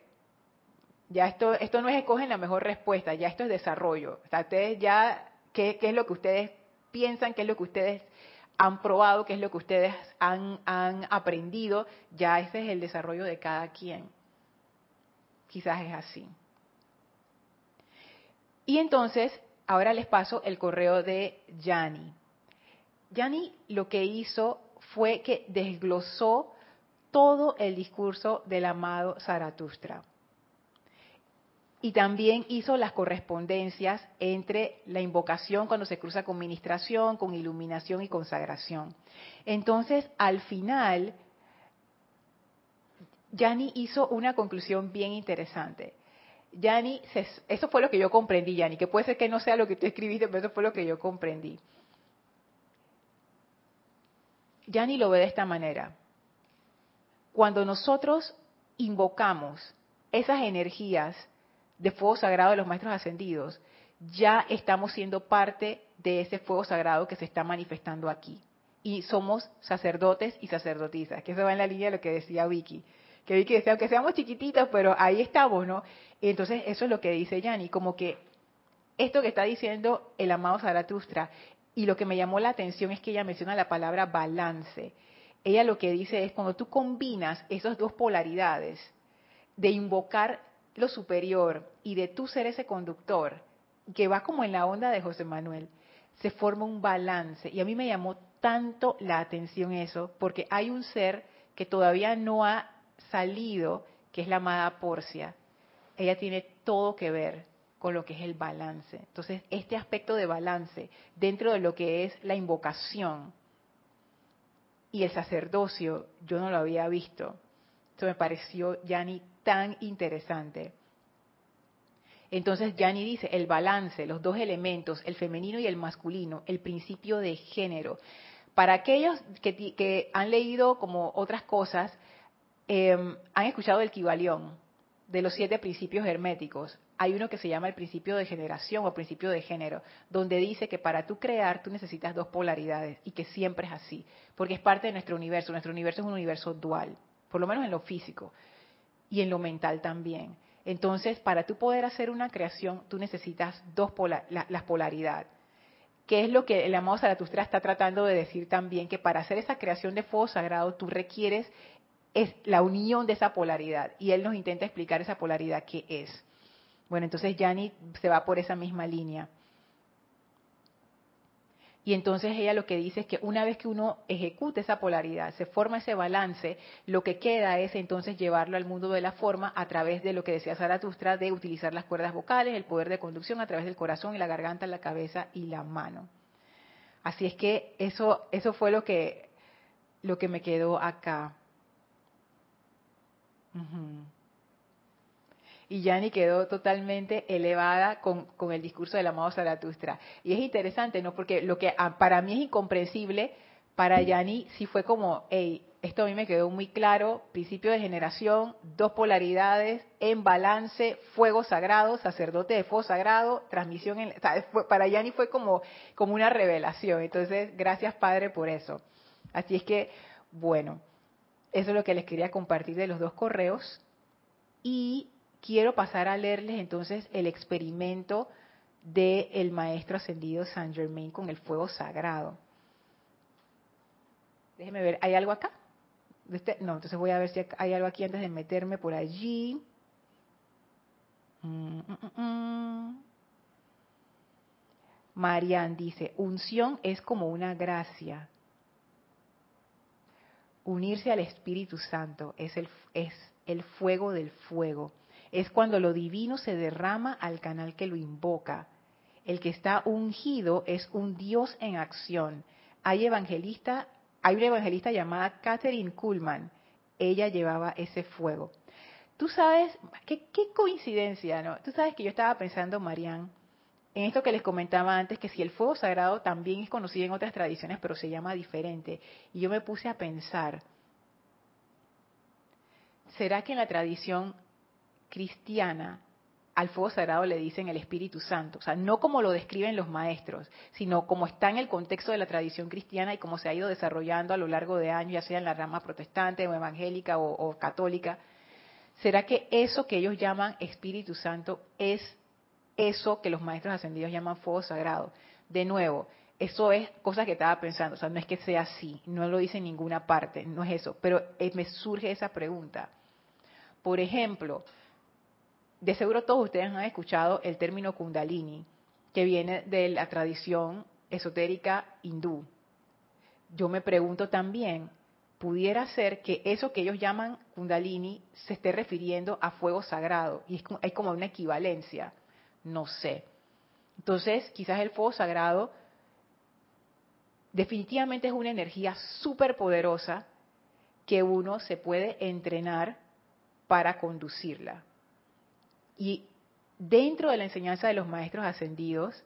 [SPEAKER 1] ya esto, esto no es escogen la mejor respuesta, ya esto es desarrollo, o sea, ustedes ya, ¿qué, qué es lo que ustedes piensan, qué es lo que ustedes han probado, qué es lo que ustedes han, han aprendido, ya ese es el desarrollo de cada quien. Quizás es así. Y entonces, ahora les paso el correo de Yanni. Yanni lo que hizo fue que desglosó todo el discurso del amado Zaratustra. Y también hizo las correspondencias entre la invocación cuando se cruza con ministración, con iluminación y consagración. Entonces, al final, Yanni hizo una conclusión bien interesante. Yanni, eso fue lo que yo comprendí, Yanni, que puede ser que no sea lo que tú escribiste, pero eso fue lo que yo comprendí. Yanni lo ve de esta manera. Cuando nosotros invocamos esas energías de fuego sagrado de los maestros ascendidos, ya estamos siendo parte de ese fuego sagrado que se está manifestando aquí. Y somos sacerdotes y sacerdotisas, que eso va en la línea de lo que decía Vicky. Que Vicky decía, aunque seamos chiquititos, pero ahí estamos, ¿no? entonces eso es lo que dice Yanni, como que esto que está diciendo el amado Zaratustra, y lo que me llamó la atención es que ella menciona la palabra balance. Ella lo que dice es cuando tú combinas esas dos polaridades de invocar lo superior y de tú ser ese conductor, que va como en la onda de José Manuel, se forma un balance. Y a mí me llamó tanto la atención eso, porque hay un ser que todavía no ha salido, que es la amada Porcia, ella tiene todo que ver con lo que es el balance. Entonces, este aspecto de balance dentro de lo que es la invocación y el sacerdocio, yo no lo había visto. Esto me pareció, Yani, tan interesante. Entonces, Yani dice, el balance, los dos elementos, el femenino y el masculino, el principio de género. Para aquellos que, han leído como otras cosas, eh, han escuchado el Kibalión, de los siete principios herméticos, hay uno que se llama el principio de generación o principio de género, donde dice que para tú crear tú necesitas dos polaridades y que siempre es así, porque es parte de nuestro universo. Nuestro universo es un universo dual, por lo menos en lo físico y en lo mental también. Entonces, para tú poder hacer una creación, tú necesitas dos las polaridades. ¿Qué es lo que el amado Zaratustra está tratando de decir también? Que para hacer esa creación de fuego sagrado tú requieres es la unión de esa polaridad. Y él nos intenta explicar esa polaridad qué es. Bueno, entonces Yanni se va por esa misma línea. Y entonces ella lo que dice es que una vez que uno ejecuta esa polaridad, se forma ese balance, lo que queda es entonces llevarlo al mundo de la forma a través de lo que decía Zaratustra, de utilizar las cuerdas vocales, el poder de conducción a través del corazón y la garganta, la cabeza y la mano. Así es que eso, eso fue lo que, lo que me quedó acá. Y Yani quedó totalmente elevada con, con, el discurso del amado Zaratustra. Y es interesante, ¿no? Porque lo que para mí es incomprensible, para Yani sí fue como, hey, esto a mí me quedó muy claro, principio de generación, dos polaridades, en balance, fuego sagrado, sacerdote de fuego sagrado, transmisión, en, para Yani fue como, como una revelación. Entonces, gracias Padre por eso. Así es que, bueno, eso es lo que les quería compartir de los dos correos. Y quiero pasar a leerles entonces el experimento del maestro ascendido Saint Germain con el fuego sagrado. Déjenme ver, ¿hay algo acá? Este, no, entonces voy a ver si hay algo aquí antes de meterme por allí. Mm, mm, mm, Marian dice, unción es como una gracia unirse al Espíritu Santo es el, es el fuego del fuego. Es cuando lo divino se derrama al canal que lo invoca. El que está ungido es un Dios en acción. Hay evangelista, hay una evangelista llamada Catherine Kuhlman. Ella llevaba ese fuego. Tú sabes, qué, qué coincidencia, ¿no? Tú sabes que yo estaba pensando, Marianne, en esto que les comentaba antes, que si el fuego sagrado también es conocido en otras tradiciones, pero se llama diferente. Y yo me puse a pensar, ¿será que en la tradición cristiana al fuego sagrado le dicen el Espíritu Santo, o sea, no como lo describen los maestros, sino como está en el contexto de la tradición cristiana y como se ha ido desarrollando a lo largo de años, ya sea en la rama protestante o evangélica o, católica. ¿Será que eso que ellos llaman Espíritu Santo es eso que los maestros ascendidos llaman fuego sagrado? De nuevo, eso es cosa que estaba pensando, o sea, no es que sea así, no lo dice en ninguna parte, no es eso, pero eh, me surge esa pregunta. Por ejemplo, de seguro todos ustedes han escuchado el término kundalini, que viene de la tradición esotérica hindú. Yo me pregunto también, pudiera ser que eso que ellos llaman kundalini se esté refiriendo a fuego sagrado y hay como una equivalencia, no sé. Entonces, quizás el fuego sagrado definitivamente es una energía súper poderosa que uno se puede entrenar para conducirla. Y dentro de la enseñanza de los maestros ascendidos,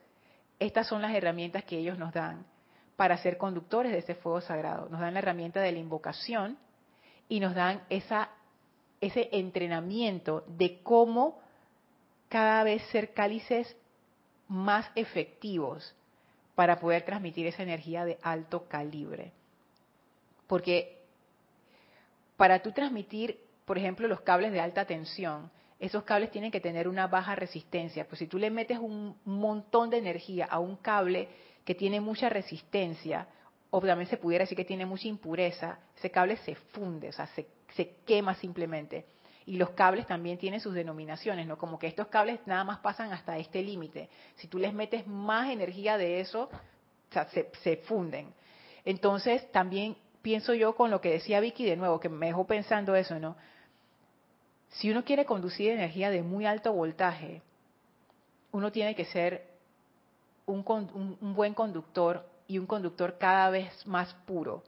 [SPEAKER 1] estas son las herramientas que ellos nos dan para ser conductores de ese fuego sagrado. Nos dan la herramienta de la invocación y nos dan esa, ese entrenamiento de cómo cada vez ser cálices más efectivos para poder transmitir esa energía de alto calibre. Porque para tú transmitir, por ejemplo, los cables de alta tensión, esos cables tienen que tener una baja resistencia. Pues si tú le metes un montón de energía a un cable que tiene mucha resistencia, o también se pudiera decir que tiene mucha impureza, ese cable se funde, o sea, se, quema simplemente. Y los cables también tienen sus denominaciones, ¿no? Como que estos cables nada más pasan hasta este límite. Si tú les metes más energía de eso, se, se funden. Entonces, también pienso yo con lo que decía Vicky de nuevo, que me dejó pensando eso, ¿no? Si uno quiere conducir energía de muy alto voltaje, uno tiene que ser un, buen conductor y un conductor cada vez más puro.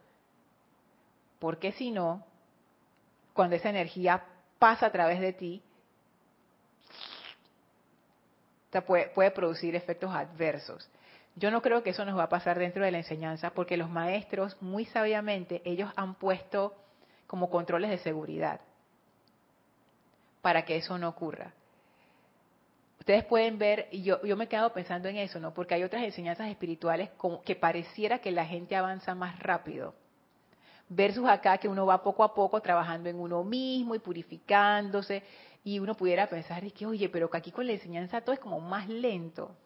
[SPEAKER 1] Porque si no, cuando esa energía pasa a través de ti, puede, producir efectos adversos. Yo no creo que eso nos va a pasar dentro de la enseñanza porque los maestros, muy sabiamente, ellos han puesto como controles de seguridad para que eso no ocurra. Ustedes pueden ver, y yo, me he quedado pensando en eso, ¿no? Porque hay otras enseñanzas espirituales que pareciera que la gente avanza más rápido. Versus acá que uno va poco a poco trabajando en uno mismo y purificándose. Y uno pudiera pensar, y que, oye, pero que aquí con la enseñanza todo es como más lento.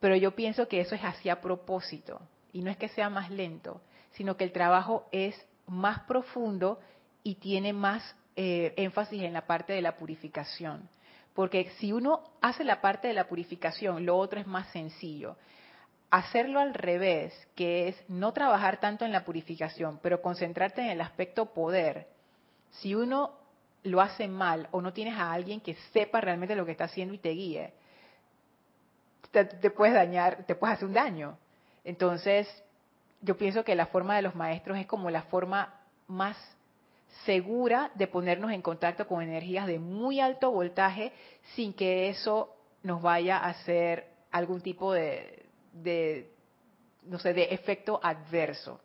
[SPEAKER 1] Pero yo pienso que eso es así a propósito. Y no es que sea más lento, sino que el trabajo es más profundo y tiene más eh, énfasis en la parte de la purificación. Porque si uno hace la parte de la purificación, lo otro es más sencillo. Hacerlo al revés, que es no trabajar tanto en la purificación, pero concentrarte en el aspecto poder. Si uno lo hace mal o no tienes a alguien que sepa realmente lo que está haciendo y te guíe, te, te puedes dañar, te puedes hacer un daño. Entonces, yo pienso que la forma de los maestros es como la forma más segura de ponernos en contacto con energías de muy alto voltaje sin que eso nos vaya a hacer algún tipo de, no sé, de efecto adverso.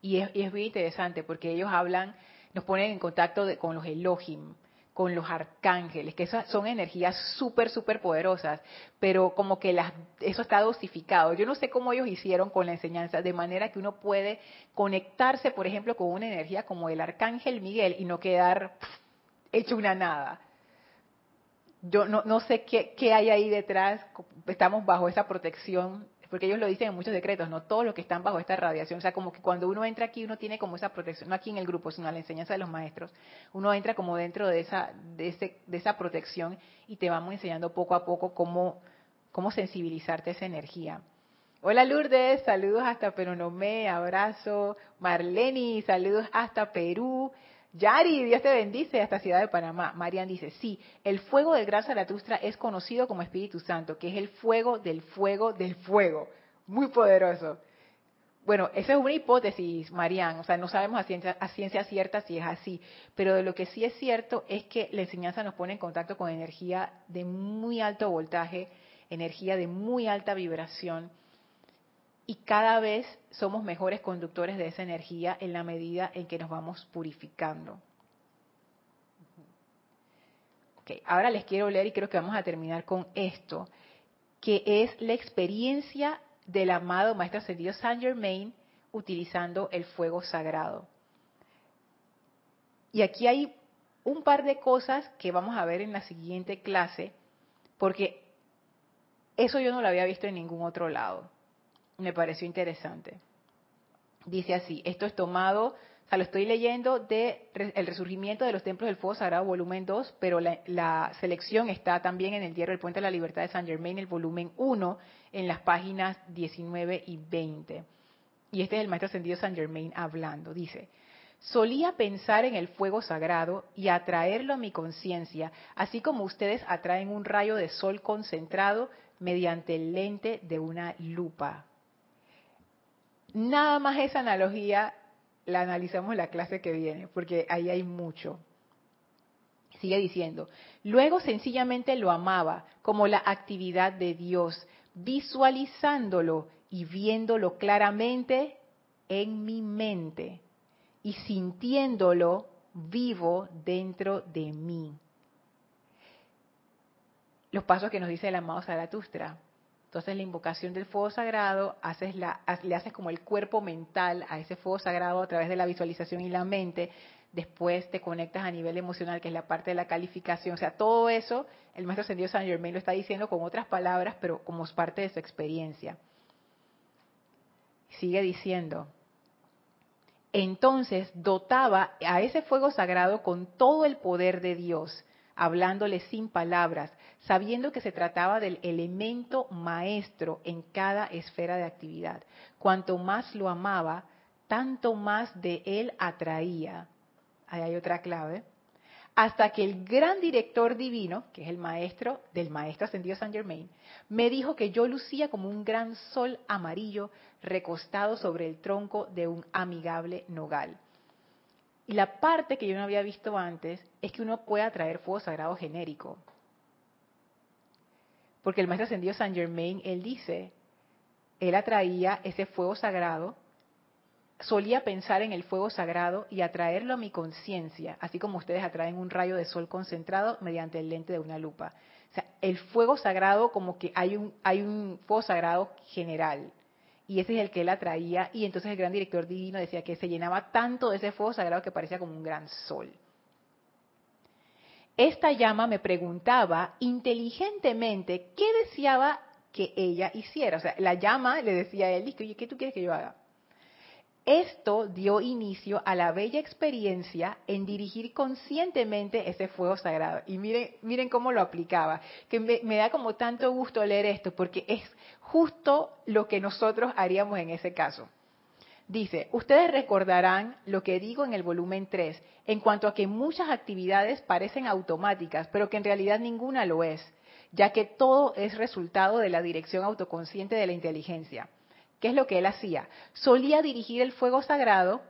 [SPEAKER 1] Y es, y es muy interesante porque ellos hablan, nos ponen en contacto con los Elohim, con los arcángeles, que esas son energías súper, súper poderosas, pero como que las, eso está dosificado. Yo no sé cómo ellos hicieron con la enseñanza, de manera que uno puede conectarse, por ejemplo, con una energía como el arcángel Miguel y no quedar hecho una nada. Yo no, no sé qué, qué hay ahí detrás, estamos bajo esa protección porque ellos lo dicen en muchos decretos, no todos los que están bajo esta radiación, o sea, como que cuando uno entra aquí uno tiene como esa protección, no aquí en el grupo, sino a la enseñanza de los maestros, uno entra como dentro de esa, de, ese, de esa protección y te vamos enseñando poco a poco cómo, cómo sensibilizarte a esa energía. Hola Lourdes, saludos hasta Peronomé, abrazo. Marleni, saludos hasta Perú. Yari, Dios te bendice hasta Ciudad de Panamá. Marian dice, sí, el fuego del Gran Zaratustra es conocido como Espíritu Santo, que es el fuego del fuego del fuego. Muy poderoso. Bueno, esa es una hipótesis, Marian, o sea, no sabemos a ciencia, a ciencia cierta si es así, pero de lo que sí es cierto es que la enseñanza nos pone en contacto con energía de muy alto voltaje, energía de muy alta vibración, y cada vez somos mejores conductores de esa energía en la medida en que nos vamos purificando. ahora les quiero leer y creo que vamos a terminar con esto, que es la experiencia del amado Maestro Ascendido Saint Germain utilizando el fuego sagrado. Y aquí hay un par de cosas que vamos a ver en la siguiente clase, porque eso yo no lo había visto en ningún otro lado. Me pareció interesante. Dice así, esto es tomado o sea, lo estoy leyendo de El resurgimiento de los templos del fuego sagrado, volumen 2, pero la, selección está también en el diario El Puente de la Libertad de San Germain, el volumen 1, en las páginas 19 y 20. Y este es el maestro ascendido San Germain hablando. Dice, solía pensar en el fuego sagrado y atraerlo a mi conciencia, así como ustedes atraen un rayo de sol concentrado mediante el lente de una lupa. Nada más esa analogía la analizamos la clase que viene, porque ahí hay mucho. Sigue diciendo, luego sencillamente lo amaba como la actividad de Dios, visualizándolo y viéndolo claramente en mi mente y sintiéndolo vivo dentro de mí. Los pasos que nos dice el amado Zaratustra. Entonces la invocación del fuego sagrado, haces la, le haces como el cuerpo mental a ese fuego sagrado a través de la visualización y la mente. Después te conectas a nivel emocional, que es la parte de la calificación. O sea, todo eso, el maestro ascendido San Germain lo está diciendo con otras palabras, pero como parte de su experiencia. Sigue diciendo, entonces dotaba a ese fuego sagrado con todo el poder de Dios hablándole sin palabras, sabiendo que se trataba del elemento maestro en cada esfera de actividad. Cuanto más lo amaba, tanto más de él atraía. Ahí hay otra clave. Hasta que el gran director divino, que es el maestro del maestro ascendido San Germain, me dijo que yo lucía como un gran sol amarillo recostado sobre el tronco de un amigable nogal. Y la parte que yo no había visto antes es que uno puede atraer fuego sagrado genérico. Porque el maestro ascendido San Germain, él dice, él atraía ese fuego sagrado, solía pensar en el fuego sagrado y atraerlo a mi conciencia, así como ustedes atraen un rayo de sol concentrado mediante el lente de una lupa. O sea, el fuego sagrado como que hay un, hay un fuego sagrado general, y ese es el que él atraía, y entonces el gran director divino decía que se llenaba tanto de ese fuego sagrado que parecía como un gran sol. Esta llama me preguntaba inteligentemente qué deseaba que ella hiciera. O sea, la llama le decía a él, ¿qué tú quieres que yo haga? Esto dio inicio a la bella experiencia en dirigir conscientemente ese fuego sagrado. Y miren, miren cómo lo aplicaba, que me, me, da como tanto gusto leer esto, porque es justo lo que nosotros haríamos en ese caso. Dice, ustedes recordarán lo que digo en el volumen 3, en cuanto a que muchas actividades parecen automáticas, pero que en realidad ninguna lo es, ya que todo es resultado de la dirección autoconsciente de la inteligencia. ¿Qué es lo que él hacía? Solía dirigir el fuego sagrado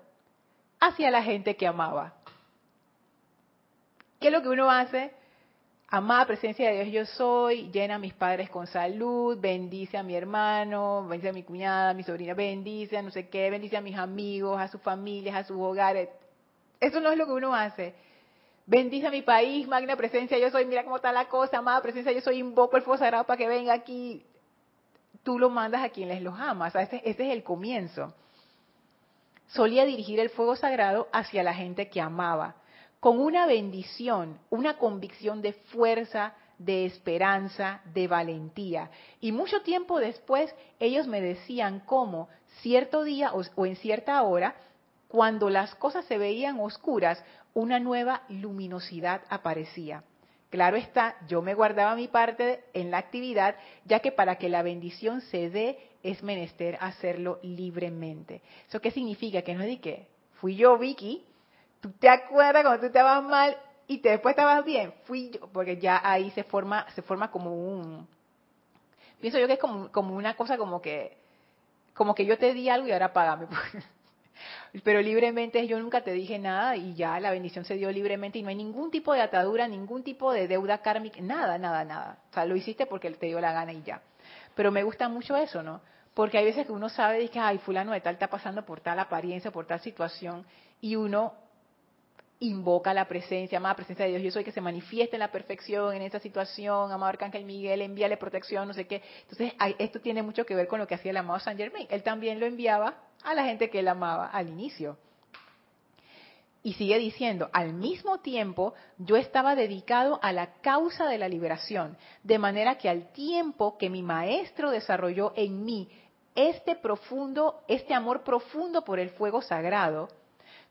[SPEAKER 1] hacia la gente que amaba. ¿Qué es lo que uno hace? Amada presencia de Dios yo soy, llena a mis padres con salud, bendice a mi hermano, bendice a mi cuñada, a mi sobrina, bendice a no sé qué, bendice a mis amigos, a sus familias, a sus hogares. Eso no es lo que uno hace. Bendice a mi país, magna presencia yo soy, mira cómo está la cosa, amada presencia yo soy, invoco el fuego sagrado para que venga aquí tú lo mandas a quienes los amas. Ese, es el comienzo. Solía dirigir el fuego sagrado hacia la gente que amaba, con una bendición, una convicción de fuerza, de esperanza, de valentía. Y mucho tiempo después ellos me decían cómo cierto día o, en cierta hora, cuando las cosas se veían oscuras, una nueva luminosidad aparecía. Claro está, yo me guardaba mi parte en la actividad, ya que para que la bendición se dé es menester hacerlo libremente. ¿Eso qué significa? Que no es de que fui yo, Vicky, tú te acuerdas cuando tú estabas mal y te, después estabas bien, fui yo, porque ya ahí se forma, se forma como un, pienso yo que es como, una cosa como que, como que yo te di algo y ahora págame. Pero libremente yo nunca te dije nada y ya la bendición se dio libremente y no hay ningún tipo de atadura, ningún tipo de deuda kármica, nada, nada, nada. O sea, lo hiciste porque te dio la gana y ya. Pero me gusta mucho eso, ¿no? Porque hay veces que uno sabe que, ay, fulano de tal está pasando por tal apariencia, por tal situación, y uno invoca la presencia, amada presencia de Dios, yo soy que se manifieste en la perfección en esa situación, amado Arcángel Miguel, envíale protección, no sé qué. Entonces, esto tiene mucho que ver con lo que hacía el amado Saint Germain. Él también lo enviaba a la gente que él amaba al inicio. Y sigue diciendo, al mismo tiempo yo estaba dedicado a la causa de la liberación, de manera que al tiempo que mi maestro desarrolló en mí este profundo, este amor profundo por el fuego sagrado,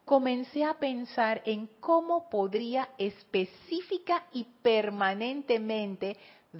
[SPEAKER 1] comencé a pensar en cómo podría específica y permanentemente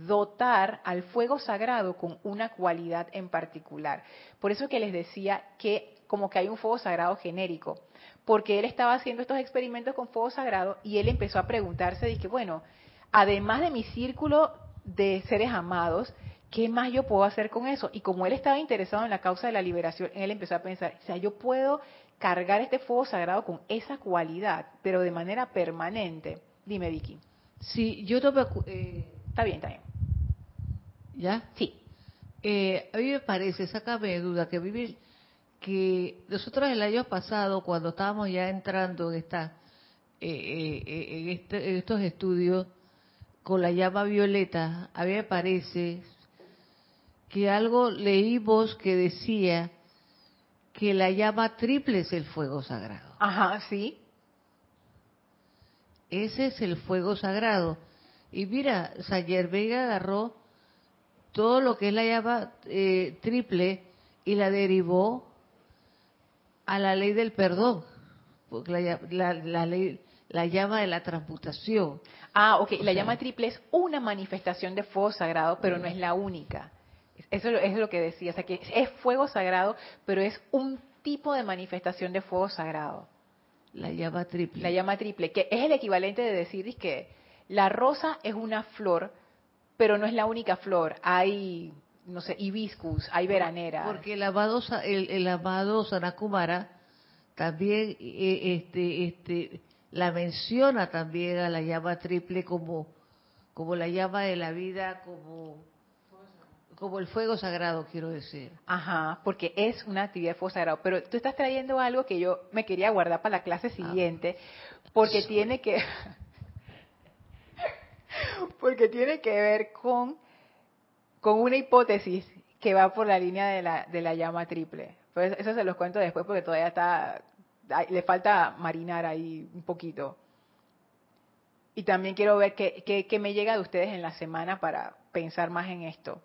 [SPEAKER 1] dotar al fuego sagrado con una cualidad en particular. Por eso que les decía que como que hay un fuego sagrado genérico, porque él estaba haciendo estos experimentos con fuego sagrado y él empezó a preguntarse, dije, bueno, además de mi círculo de seres amados, ¿qué más yo puedo hacer con eso? Y como él estaba interesado en la causa de la liberación, él empezó a pensar, o sea, yo puedo cargar este fuego sagrado con esa cualidad, pero de manera permanente. Dime, Vicky.
[SPEAKER 2] Sí, yo. Eh,
[SPEAKER 1] está bien, está bien.
[SPEAKER 2] ¿Ya?
[SPEAKER 1] Sí.
[SPEAKER 2] Eh, a mí me parece, sácame de duda, que vivir, que nosotros el año pasado, cuando estábamos ya entrando en, esta, eh, en, este, en estos estudios con la llama violeta, a mí me parece que algo leímos que decía que la llama triple es el fuego sagrado.
[SPEAKER 1] Ajá, sí.
[SPEAKER 2] Ese es el fuego sagrado. Y mira, Sayer Vega agarró todo lo que es la llama eh, triple y la derivó a la ley del perdón, porque la, la, ley, la llama de la transmutación.
[SPEAKER 1] Ah, ok, la llama triple es una manifestación de fuego sagrado, pero no es la única. Eso es lo que decía, o sea que es fuego sagrado, pero es un tipo de manifestación de fuego sagrado.
[SPEAKER 2] La llama triple.
[SPEAKER 1] La llama triple, que es el equivalente de decir que la rosa es una flor, pero no es la única flor. Hay, no sé, hibiscus, hay veranera.
[SPEAKER 2] Porque el amado, el, el amado Sanakumara también eh, este, este, la menciona también a la llama triple como, como la llama de la vida, como como el fuego sagrado, quiero decir.
[SPEAKER 1] Ajá, porque es una actividad de fuego sagrado. Pero tú estás trayendo algo que yo me quería guardar para la clase ah. siguiente, porque tiene que... *laughs* porque tiene que ver con, con una hipótesis que va por la línea de la, de la llama triple. Pues eso se los cuento después porque todavía está, le falta marinar ahí un poquito. Y también quiero ver qué, qué me llega de ustedes en la semana para pensar más en esto.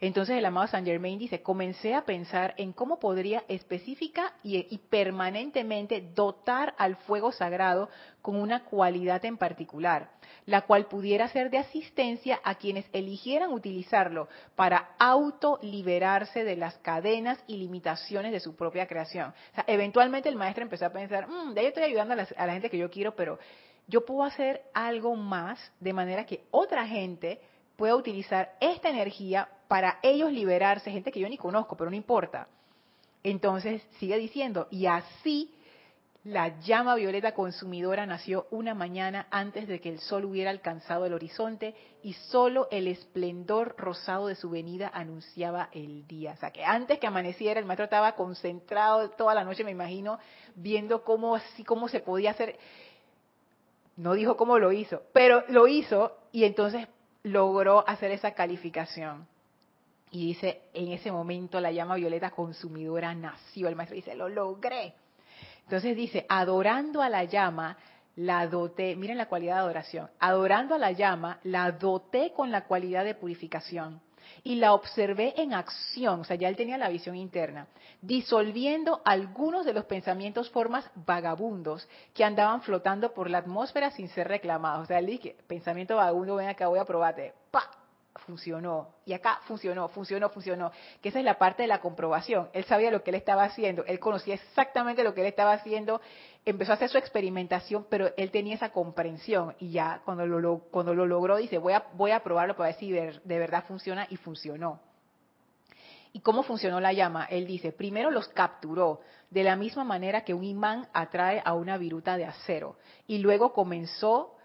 [SPEAKER 1] Entonces el amado Saint Germain dice, comencé a pensar en cómo podría específica y, permanentemente dotar al fuego sagrado con una cualidad en particular, la cual pudiera ser de asistencia a quienes eligieran utilizarlo para autoliberarse de las cadenas y limitaciones de su propia creación. Eventualmente el maestro empezó a pensar, mm, ya yo estoy ayudando a la gente que yo quiero, pero yo puedo hacer algo más de manera que otra gente pueda utilizar esta energía para ellos liberarse, gente que yo ni conozco, pero no importa. Entonces sigue diciendo, y así la llama violeta consumidora nació una mañana antes de que el sol hubiera alcanzado el horizonte y solo el esplendor rosado de su venida anunciaba el día. O sea, que antes que amaneciera el maestro estaba concentrado toda la noche, me imagino, viendo cómo así cómo se podía hacer. No dijo cómo lo hizo, pero lo hizo y entonces logró hacer esa calificación. Y dice, en ese momento la llama violeta consumidora nació. El maestro dice, lo logré. Entonces dice, adorando a la llama, la doté, miren la cualidad de adoración, adorando a la llama, la doté con la cualidad de purificación y la observé en acción, o sea, ya él tenía la visión interna, disolviendo algunos de los pensamientos, formas vagabundos que andaban flotando por la atmósfera sin ser reclamados. O sea, él dije, pensamiento vagabundo, ven acá, voy a probarte. ¡Pa! Funcionó. Y acá funcionó, funcionó, funcionó. Que esa es la parte de la comprobación. Él sabía lo que él estaba haciendo, él conocía exactamente lo que él estaba haciendo, empezó a hacer su experimentación, pero él tenía esa comprensión y ya cuando lo, cuando lo logró dice, voy a, voy a probarlo para ver si de, de verdad funciona y funcionó. ¿Y cómo funcionó la llama? Él dice, primero los capturó, de la misma manera que un imán atrae a una viruta de acero, y luego comenzó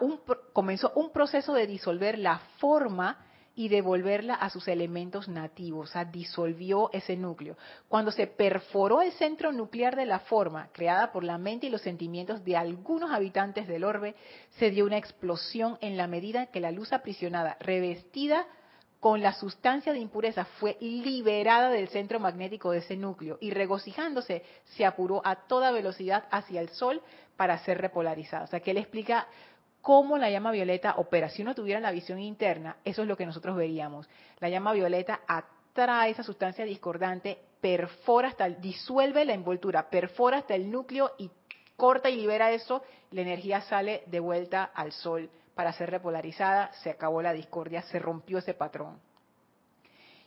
[SPEAKER 1] un, comenzó un proceso de disolver la forma y devolverla a sus elementos nativos, o sea, disolvió ese núcleo. Cuando se perforó el centro nuclear de la forma, creada por la mente y los sentimientos de algunos habitantes del orbe, se dio una explosión en la medida que la luz aprisionada, revestida con la sustancia de impureza, fue liberada del centro magnético de ese núcleo y regocijándose se apuró a toda velocidad hacia el Sol para ser repolarizada. O sea, que él explica cómo la llama violeta opera. Si uno tuviera la visión interna, eso es lo que nosotros veríamos. La llama violeta atrae esa sustancia discordante, perfora hasta, el, disuelve la envoltura, perfora hasta el núcleo y corta y libera eso, la energía sale de vuelta al sol para ser repolarizada, se acabó la discordia, se rompió ese patrón.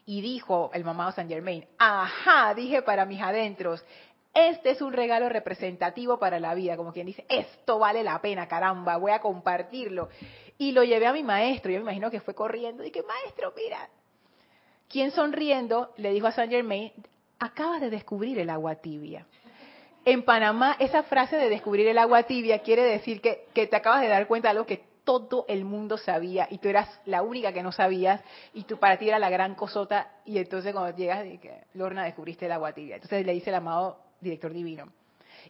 [SPEAKER 1] Y dijo el mamado San Germain, ajá, dije para mis adentros, este es un regalo representativo para la vida, como quien dice, esto vale la pena, caramba, voy a compartirlo. Y lo llevé a mi maestro, yo me imagino que fue corriendo, y que maestro, mira, quien sonriendo le dijo a Saint Germain, acabas de descubrir el agua tibia. En Panamá, esa frase de descubrir el agua tibia quiere decir que, te acabas de dar cuenta de algo que todo el mundo sabía y tú eras la única que no sabías y tú para ti era la gran cosota y entonces cuando llegas, Lorna, descubriste el agua tibia. Entonces le dice el amado director divino.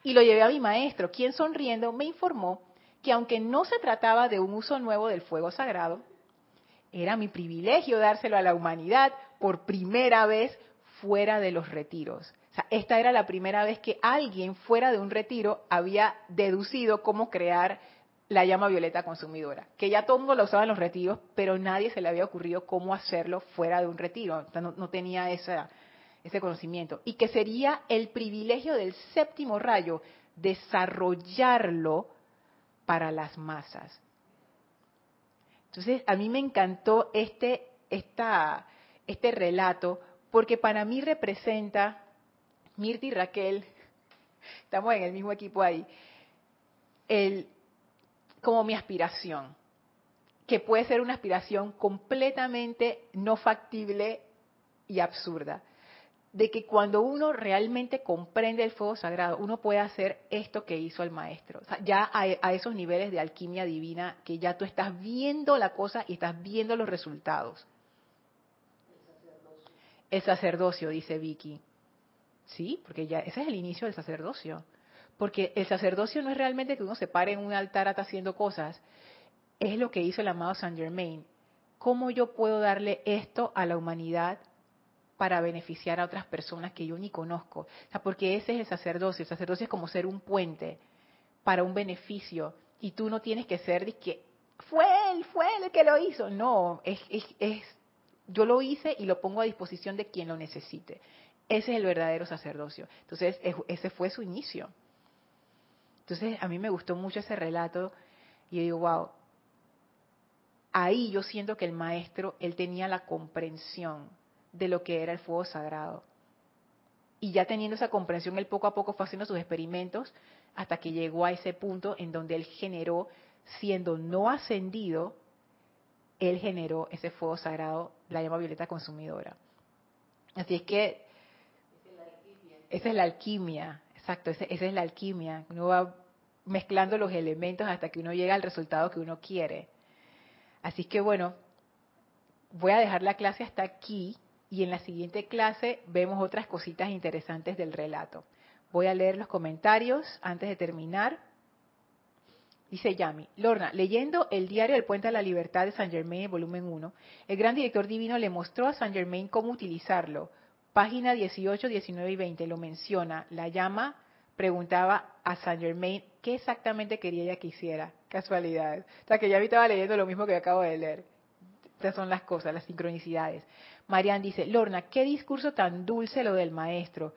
[SPEAKER 1] Y lo llevé a mi maestro, quien sonriendo me informó que aunque no se trataba de un uso nuevo del fuego sagrado, era mi privilegio dárselo a la humanidad por primera vez fuera de los retiros. O sea, esta era la primera vez que alguien fuera de un retiro había deducido cómo crear la llama violeta consumidora, que ya todo el mundo lo usaba en los retiros, pero nadie se le había ocurrido cómo hacerlo fuera de un retiro, no, no tenía esa, ese conocimiento, y que sería el privilegio del séptimo rayo desarrollarlo para las masas. Entonces, a mí me encantó este, esta, este relato, porque para mí representa, Mirti y Raquel, *laughs* estamos en el mismo equipo ahí, el, como mi aspiración, que puede ser una aspiración completamente no factible y absurda de que cuando uno realmente comprende el fuego sagrado, uno puede hacer esto que hizo el maestro. ya a, esos niveles de alquimia divina que ya tú estás viendo la cosa y estás viendo los resultados. El sacerdocio, dice Vicky. Sí, porque ya ese es el inicio del sacerdocio. Porque el sacerdocio no es realmente que uno se pare en un altar hasta haciendo cosas. Es lo que hizo el amado Saint Germain. ¿Cómo yo puedo darle esto a la humanidad para beneficiar a otras personas que yo ni conozco. O sea, porque ese es el sacerdocio. El sacerdocio es como ser un puente para un beneficio. Y tú no tienes que ser de que fue él, fue él el que lo hizo. No, es, es, es, yo lo hice y lo pongo a disposición de quien lo necesite. Ese es el verdadero sacerdocio. Entonces, ese fue su inicio. Entonces, a mí me gustó mucho ese relato y yo digo, wow, ahí yo siento que el maestro, él tenía la comprensión de lo que era el fuego sagrado. Y ya teniendo esa comprensión, él poco a poco fue haciendo sus experimentos hasta que llegó a ese punto en donde él generó, siendo no ascendido, él generó ese fuego sagrado, la llama violeta consumidora. Así es que esa es la alquimia, exacto, esa, es la alquimia. Uno va mezclando los elementos hasta que uno llega al resultado que uno quiere. Así que bueno, voy a dejar la clase hasta aquí y en la siguiente clase vemos otras cositas interesantes del relato. Voy a leer los comentarios antes de terminar. Dice Yami, Lorna, leyendo el diario del Puente a la Libertad de San Germain, volumen 1, el gran director divino le mostró a San Germain cómo utilizarlo. Página 18, 19 y 20 lo menciona. La llama preguntaba a San Germain qué exactamente quería ella que hiciera. Casualidad. O sea, que ya estaba leyendo lo mismo que acabo de leer. Estas son las cosas, las sincronicidades. Marian dice, Lorna, qué discurso tan dulce lo del maestro.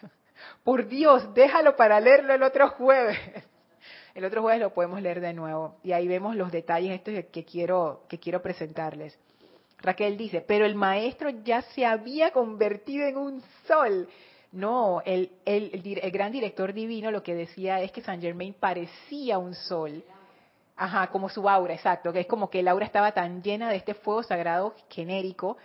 [SPEAKER 1] *laughs* Por Dios, déjalo para leerlo el otro jueves. *laughs* El otro jueves lo podemos leer de nuevo y ahí vemos los detalles estos que quiero, que quiero presentarles. Raquel dice, pero el maestro ya se había convertido en un sol. No, el, el, el, gran director divino lo que decía es que Saint Germain parecía un sol Ajá, como su aura, exacto, que es como que el aura estaba tan llena de este fuego sagrado genérico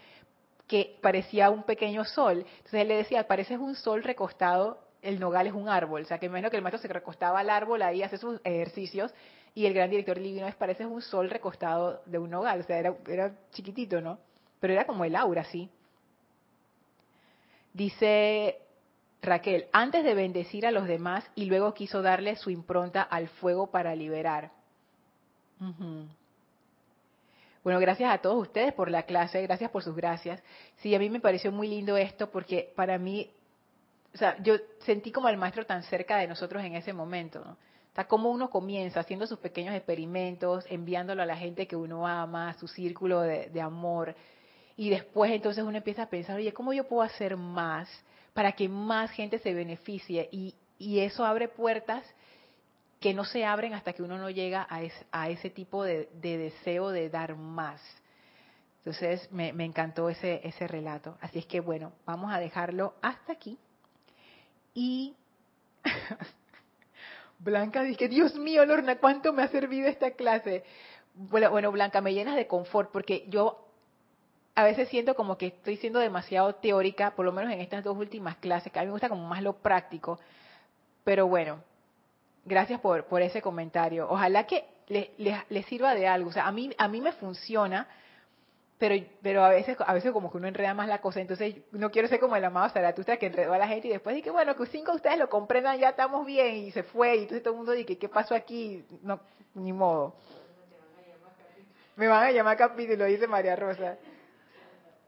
[SPEAKER 1] que parecía un pequeño sol. Entonces él le decía, pareces un sol recostado, el nogal es un árbol. O sea, que menos que el maestro se recostaba al árbol ahí, hace sus ejercicios, y el gran director divino es parece un sol recostado de un hogar, o sea, era, era chiquitito, ¿no? Pero era como el aura, sí. Dice Raquel, antes de bendecir a los demás y luego quiso darle su impronta al fuego para liberar. Bueno, gracias a todos ustedes por la clase, gracias por sus gracias. Sí, a mí me pareció muy lindo esto porque para mí, o sea, yo sentí como al maestro tan cerca de nosotros en ese momento, ¿no? O sea, uno comienza haciendo sus pequeños experimentos, enviándolo a la gente que uno ama, a su círculo de, de amor, y después entonces uno empieza a pensar, oye, ¿cómo yo puedo hacer más para que más gente se beneficie? Y, y eso abre puertas que no se abren hasta que uno no llega a, a ese tipo de, deseo de dar más. Entonces me, encantó ese, ese relato. Así es que bueno, vamos a dejarlo hasta aquí. Y *laughs* Blanca dice, Dios mío, Lorna, ¿cuánto me ha servido esta clase? Bueno, Blanca, me llenas de confort porque yo a veces siento como que estoy siendo demasiado teórica, por lo menos en estas dos últimas clases, que a mí me gusta como más lo práctico. Pero bueno, Gracias por, por ese comentario. Ojalá que les le, sirva de algo. O sea, a mí, a mí me funciona, pero, pero a veces a veces como que uno enreda más la cosa. Entonces, no quiero ser como el amado Zaratustra que enredó a la gente y después dije, bueno, que cinco de ustedes lo comprendan, ya estamos bien, y se fue. Y entonces todo el mundo dice, ¿qué pasó aquí? No, ni modo. Me van a llamar capítulo, dice María Rosa.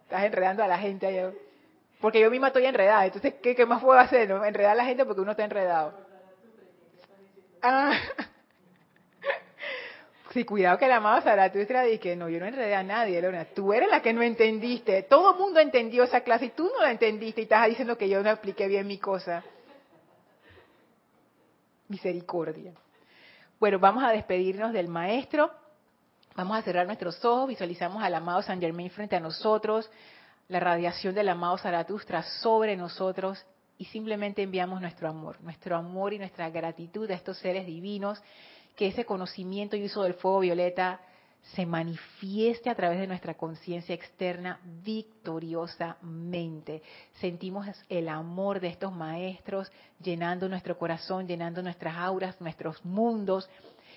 [SPEAKER 1] Estás enredando a la gente. Ahí. Porque yo misma estoy enredada. Entonces, ¿qué, qué más puedo hacer? Enredar a la gente porque uno está enredado. Ah. Sí, cuidado que la amada Zaratustra que no, yo no enredé a nadie, Lorna. Tú eres la que no entendiste. Todo el mundo entendió esa clase y tú no la entendiste y estás diciendo que yo no apliqué bien mi cosa. Misericordia. Bueno, vamos a despedirnos del maestro. Vamos a cerrar nuestros ojos. Visualizamos al amado San Germain frente a nosotros. La radiación del amado Zaratustra sobre nosotros y simplemente enviamos nuestro amor, nuestro amor y nuestra gratitud a estos seres divinos, que ese conocimiento y uso del fuego violeta se manifieste a través de nuestra conciencia externa victoriosamente. Sentimos el amor de estos maestros llenando nuestro corazón, llenando nuestras auras, nuestros mundos,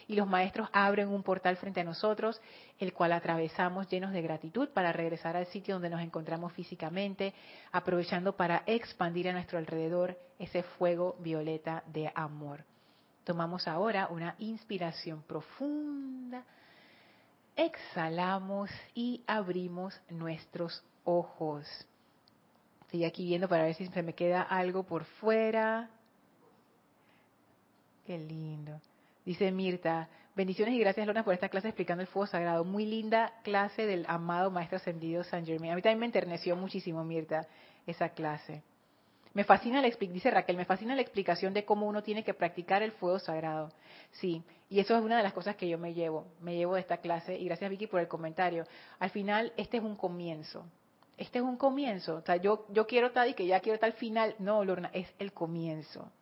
[SPEAKER 1] y los maestros abren un portal frente a nosotros, el cual atravesamos llenos de gratitud para regresar al sitio donde nos encontramos físicamente, aprovechando para expandir a nuestro alrededor ese fuego violeta de amor. Tomamos ahora una inspiración profunda, exhalamos y abrimos nuestros ojos. Estoy aquí viendo para ver si se me queda algo por fuera. Qué lindo. Dice Mirta, bendiciones y gracias Lorna por esta clase explicando el fuego sagrado. Muy linda clase del amado Maestro Ascendido San Germain. A mí también me enterneció muchísimo, Mirta, esa clase. Me fascina la dice Raquel, me fascina la explicación de cómo uno tiene que practicar el fuego sagrado. Sí, y eso es una de las cosas que yo me llevo, me llevo de esta clase y gracias Vicky por el comentario. Al final este es un comienzo. Este es un comienzo. O sea, yo yo quiero tal y que ya quiero tal final. No, Lorna, es el comienzo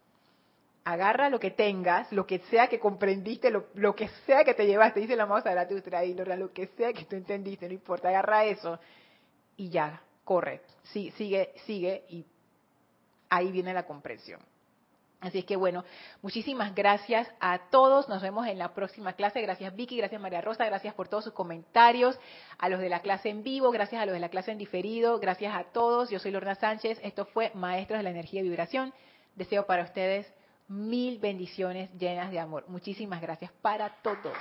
[SPEAKER 1] agarra lo que tengas, lo que sea que comprendiste, lo, que sea que te llevaste, dice la amado Zaratustra y lo que sea que tú entendiste, no importa, agarra eso y ya, corre, sí, sigue, sigue y ahí viene la comprensión. Así es que bueno, muchísimas gracias a todos. Nos vemos en la próxima clase. Gracias Vicky, gracias María Rosa, gracias por todos sus comentarios. A los de la clase en vivo, gracias a los de la clase en diferido, gracias a todos. Yo soy Lorna Sánchez. Esto fue Maestros de la Energía y Vibración. Deseo para ustedes mil bendiciones llenas de amor. Muchísimas gracias para todos.